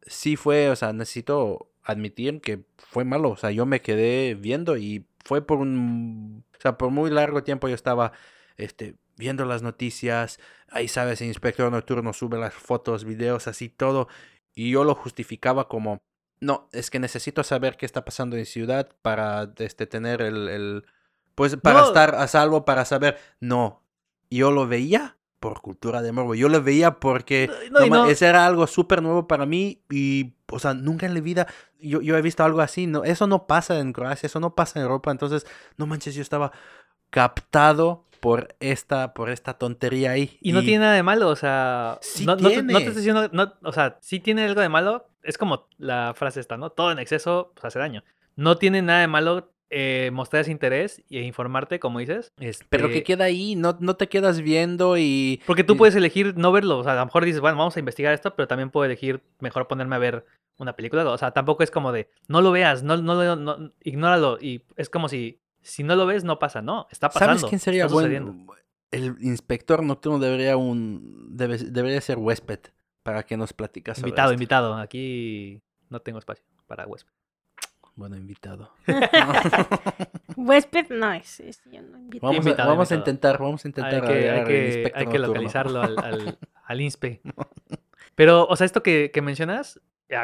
Sí fue, o sea, necesito admitir que fue malo. O sea, yo me quedé viendo y fue por un. O sea, por muy largo tiempo yo estaba este, viendo las noticias. Ahí sabes, el inspector nocturno sube las fotos, videos, así todo. Y yo lo justificaba como. No, es que necesito saber qué está pasando en ciudad para este, tener el, el pues para No. estar a salvo, para saber. No, yo lo veía por cultura de morbo. Yo lo veía porque No, no- ese era algo súper nuevo para mí y, o sea, nunca en la vida yo, yo he visto algo así. No, eso no pasa en Croacia, eso no pasa en Europa. Entonces, no manches, yo estaba captado por esta, por esta tontería ahí. Y no tiene nada de malo, o sea, Sí no, no te, no estoy diciendo, no, o sea, sí tiene algo de malo, es como la frase esta, ¿no? Todo en exceso pues, hace daño. No tiene nada de malo eh, mostrar ese interés e informarte, como dices. Pero este, que queda ahí, no, no te quedas viendo y... Porque tú puedes elegir no verlo, o sea, a lo mejor dices, bueno, vamos a investigar esto, pero también puedo elegir mejor ponerme a ver una película, o sea, tampoco es como de, no lo veas, no, no, lo- no, ignóralo, y es como si, si no lo ves, no pasa, no, está pasando. ¿Sabes quién sería está sucediendo. bueno? El inspector nocturno debería un debe- debería ser huésped para que nos platicas sobre Invitado, esto. invitado, aquí no tengo espacio para huésped. Bueno, invitado. *laughs* *laughs* Huésped no es, es yo no invito. Vamos, a, Invitado, vamos a intentar, vamos a intentar Hay que, hay al que, inspector hay que localizarlo al, al, *laughs* al INSPE. Pero, o sea, esto que, que mencionas,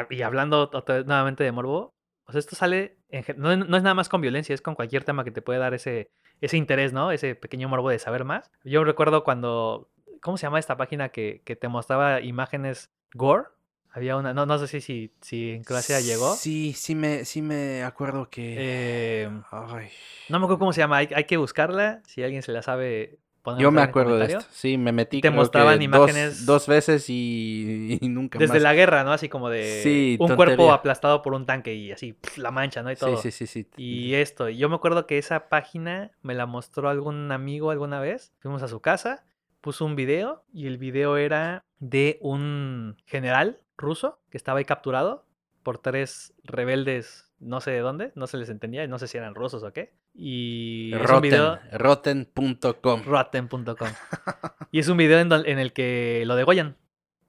y hablando otra vez nuevamente de morbo, o sea, esto sale, en no, no es nada más con violencia, es con cualquier tema que te puede dar ese, ese interés, ¿no? Ese pequeño morbo de saber más. Yo recuerdo cuando, ¿cómo se llama esta página que, que te mostraba imágenes gore? Había una, no, no sé si, si, si en Croacia llegó. Sí, sí me, sí me acuerdo que... Eh, Ay. no me acuerdo cómo se llama, hay, hay que buscarla, si alguien se la sabe. Yo me acuerdo de esto. Sí, me metí Te mostraban imágenes- dos, dos veces y, y nunca Desde más. la guerra, ¿no? Así como de Sí, un cuerpo aplastado por un tanque y así la mancha, ¿no? Y todo. Sí, sí, sí, sí. Y esto, y yo me acuerdo que esa página me la mostró algún amigo alguna vez. Fuimos a su casa, puso un video y el video era de un general ruso que estaba ahí capturado por tres rebeldes, no sé de dónde, no se les entendía, no sé si eran rusos o qué. Y Rotten, rotten.com. rotten.com. *laughs* y es un video en, en el que lo degollan.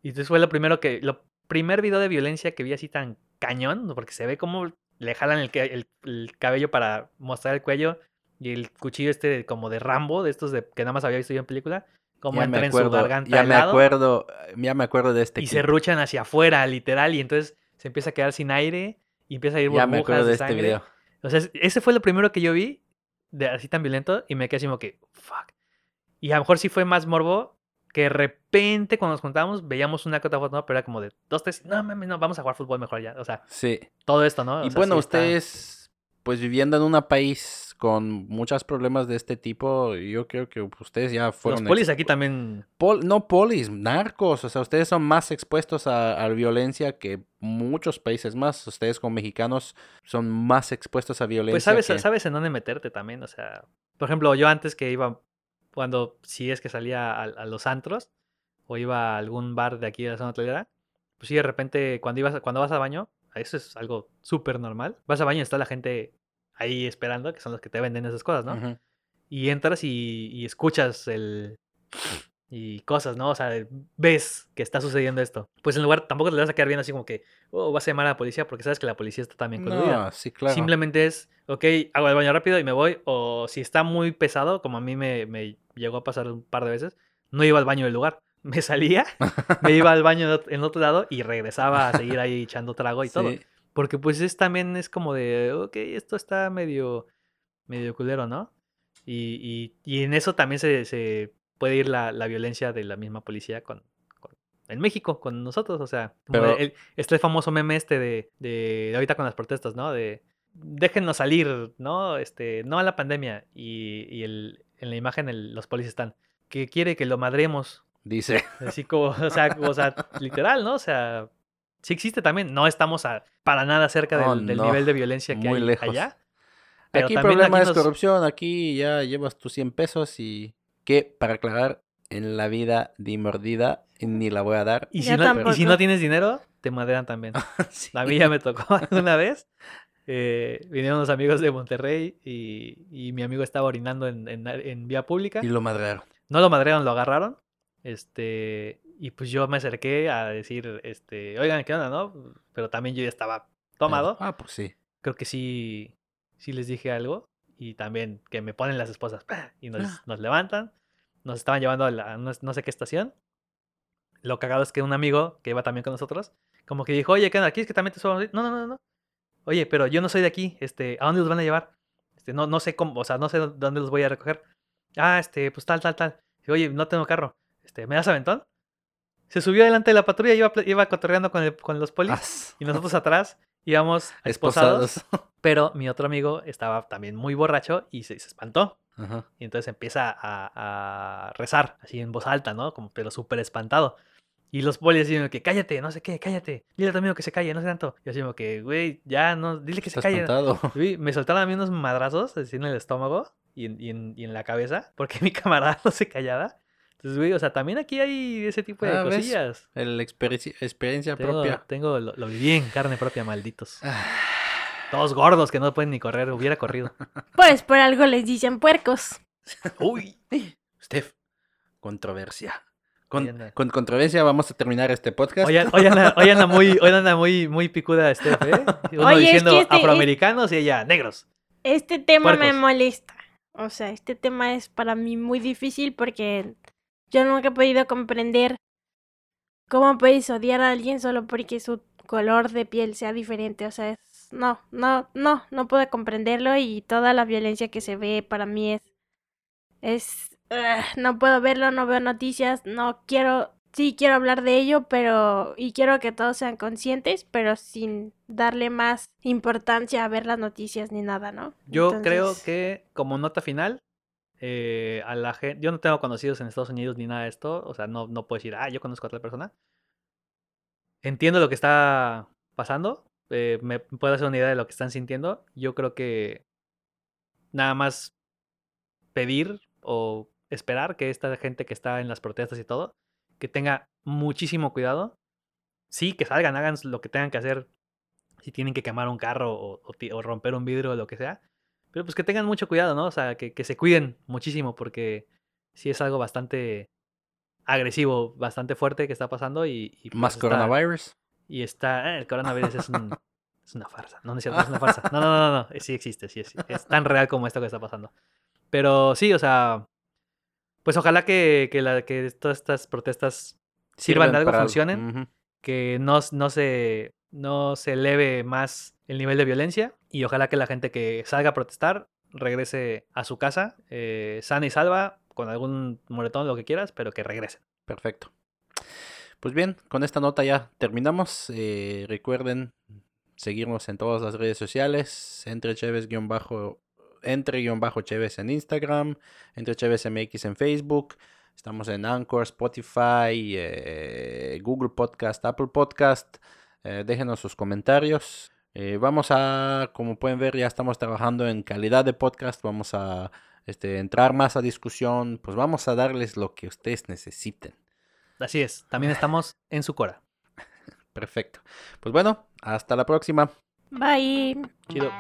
Y entonces fue lo primero que. Lo primer video de violencia que vi así tan cañón, porque se ve como le jalan el, el- el cabello para mostrar el cuello y el cuchillo este como de Rambo, de estos de, que nada más había visto yo en película, como entra en su garganta ya me helado acuerdo, ya me acuerdo de este y clip. se ruchan hacia afuera, literal, y entonces se empieza a quedar sin aire y empieza a ir Ya me burbujas acuerdo de de este sangre. video. O sea, es- ese fue lo primero que yo vi de así tan violento y me quedé así como que, fuck. Y a lo mejor sí fue más morbo que de repente cuando nos juntábamos veíamos una otra foto, ¿no? pero era como de dos, tres, no mames, no, vamos a jugar fútbol mejor ya. O sea, Sí. todo esto, ¿no? O Y sea, bueno, sí ustedes, pues viviendo en un país con muchos problemas de este tipo, yo creo que ustedes ya fueron... Los polis aquí también. Pol- no polis, narcos, o sea, ustedes son más expuestos a, a violencia que muchos países más. Ustedes como mexicanos son más expuestos a violencia. Pues sabes, que- sabes en dónde meterte también. O sea, por ejemplo, yo antes que iba, cuando si es que salía a, a los antros o iba a algún bar de aquí de la zona hotelera, pues sí, de repente cuando ibas, cuando vas al baño, eso es algo súper normal. Vas al baño y está la gente ahí esperando, que son los que te venden esas cosas, ¿no? Ujú. Y entras y, y escuchas el... Y cosas, ¿no? O sea, ves que está sucediendo esto. Pues en lugar, tampoco te vas a quedar viendo así como que, oh, vas a llamar a la policía porque sabes que la policía está también coludida. No, sí, claro. Simplemente es, ok, hago el baño rápido y me voy. O si está muy pesado, como a mí me, me llegó a pasar un par de veces, no iba al baño del lugar. Me salía, me iba al baño en ot- en otro lado y regresaba a seguir ahí echando trago y *laughs* todo. Porque pues es también es como de, ok, esto está medio, medio culero, ¿no? Y, y, y en eso también se, se puede ir la, la violencia de la misma policía con, con- en México, con nosotros. O sea, como Pero- el- está el famoso meme este de, de, de ahorita con las protestas, ¿no? De déjennos salir, ¿no? Este, no a la pandemia. Y, y el, en la imagen el- los policías están, que quiere que lo madremos. Dice. *laughs* Así como, o sea, o sea, literal, ¿no? O sea, sí existe también. No estamos a- para nada cerca del, Oh, del no, nivel de violencia que muy hay lejos. allá. Pero aquí el problema aquí es nos- corrupción. Aquí ya llevas tus 100 pesos y que, para aclarar, en la vida di mordida ni la voy a dar. Y si, no, y si no tienes dinero, te madrean también. *laughs* Sí. A mí ya me tocó *laughs* una vez. eh, vinieron unos amigos de Monterrey y, y mi amigo estaba orinando en, en- en vía pública. Y lo madrearon. No lo madrearon, lo agarraron. Este, Y pues yo me acerqué a decir, este, oigan, ¿qué onda, no? Pero también yo ya estaba tomado. Ah, pues sí. Creo que sí, sí les dije algo. Y también que me ponen las esposas y nos, Ah. nos levantan. Nos estaban llevando a la, no, no sé qué estación. Lo cagado es que un amigo que iba también con nosotros, como que dijo, oye, ¿qué onda? ¿Aquí es que también te subo? No, no, no, no. Oye, pero yo no soy de aquí. Este, ¿a dónde los van a llevar? Este, no, no sé cómo, o sea, no sé dó- dónde los voy a recoger. Ah, este, pues tal, tal, tal. Oye, no tengo carro. Este, ¿me das aventón? Se subió delante de la patrulla, iba, pla- iba cotorreando con, el- con los polis. Y nosotros atrás íbamos *laughs* esposados. Esposados. *laughs* Pero mi otro amigo estaba también muy borracho y se, se espantó. Ajá. Y entonces empieza a, a rezar, así en voz alta, ¿no? Como, pero súper espantado. Y los polis dicen que cállate, no sé qué, cállate. Dile a tu amigo que se calle, no sé tanto. Y así como que, güey, ya, no, dile que se calle. Uy, me soltaron a mí unos madrazos así en el estómago y en, y en- y en la cabeza, porque *laughs* mi camarada no se callaba. Entonces, güey, o sea, también aquí hay ese tipo de Ah, ¿ves? cosillas. El experi- experiencia Tengo, propia. tengo lo, lo viví en carne propia, malditos. Ah, Todos gordos que no pueden ni correr, hubiera corrido. *laughs* Pues por algo les dicen puercos. *laughs* Uy, Steph, controversia. Con, controversia vamos a terminar este podcast. hoy, an- hoy anda, hoy anda muy, hoy anda muy, muy picuda Steph, ¿eh? Uno Oye, es diciendo que este- afroamericanos y ella negros. Este tema me molesta. O sea, este tema es para mí muy difícil porque yo nunca he podido comprender cómo puedes odiar a alguien solo porque su color de piel sea diferente. O sea, es... No, no, no, no puedo comprenderlo y toda la violencia que se ve para mí es... Es... ugh, no puedo verlo, no veo noticias, no quiero... Sí, quiero hablar de ello, pero... Y quiero que todos sean conscientes, pero sin darle más importancia a ver las noticias ni nada, ¿no? Yo creo que como nota final, eh, a la gente, yo no tengo conocidos en Estados Unidos ni nada de esto, o sea, no, no puedo decir, ah, yo conozco a otra persona. Entiendo lo que está pasando, eh, me puedo hacer una idea de lo que están sintiendo. Yo creo que nada más pedir o esperar que esta gente que está en las protestas y todo, que tenga muchísimo cuidado. Sí, que salgan, hagan lo que tengan que hacer. Si tienen que quemar un carro o, o o romper un vidrio o lo que sea. Pero pues que tengan mucho cuidado, ¿no? O sea, que, que se cuiden muchísimo porque sí es algo bastante agresivo, bastante fuerte que está pasando y... y, pues, Más está- coronavirus. Y está... eh, el coronavirus es, un- *laughs* es una farsa. No, no es cierto, es una farsa. No, no, no, no, no. Sí existe, sí es, es tan real como esto que está pasando. Pero sí, o sea... Pues ojalá que, que, la, que todas estas protestas sirvan de algo, para funcionen. Que no, no, se, no se eleve más el nivel de violencia y ojalá que la gente que salga a protestar regrese a su casa eh, sana y salva, con algún moretón, lo que quieras, pero que regresen. Perfecto. Pues bien, con esta nota ya terminamos. Eh, recuerden seguirnos en todas las redes sociales, entre Chévez guion bajo, entre guion bajo Chévez en Instagram, entre Chévez MX en Facebook. Estamos en Anchor, Spotify, eh, Google Podcast, Apple Podcast. Déjenos sus comentarios. Eh, vamos a, como pueden ver, ya estamos trabajando en calidad de podcast. Vamos a este, entrar más a discusión. Pues vamos a darles lo que ustedes necesiten. Así es, también estamos *laughs* en su cora. Perfecto. Pues bueno, hasta la próxima. Bye. Chido.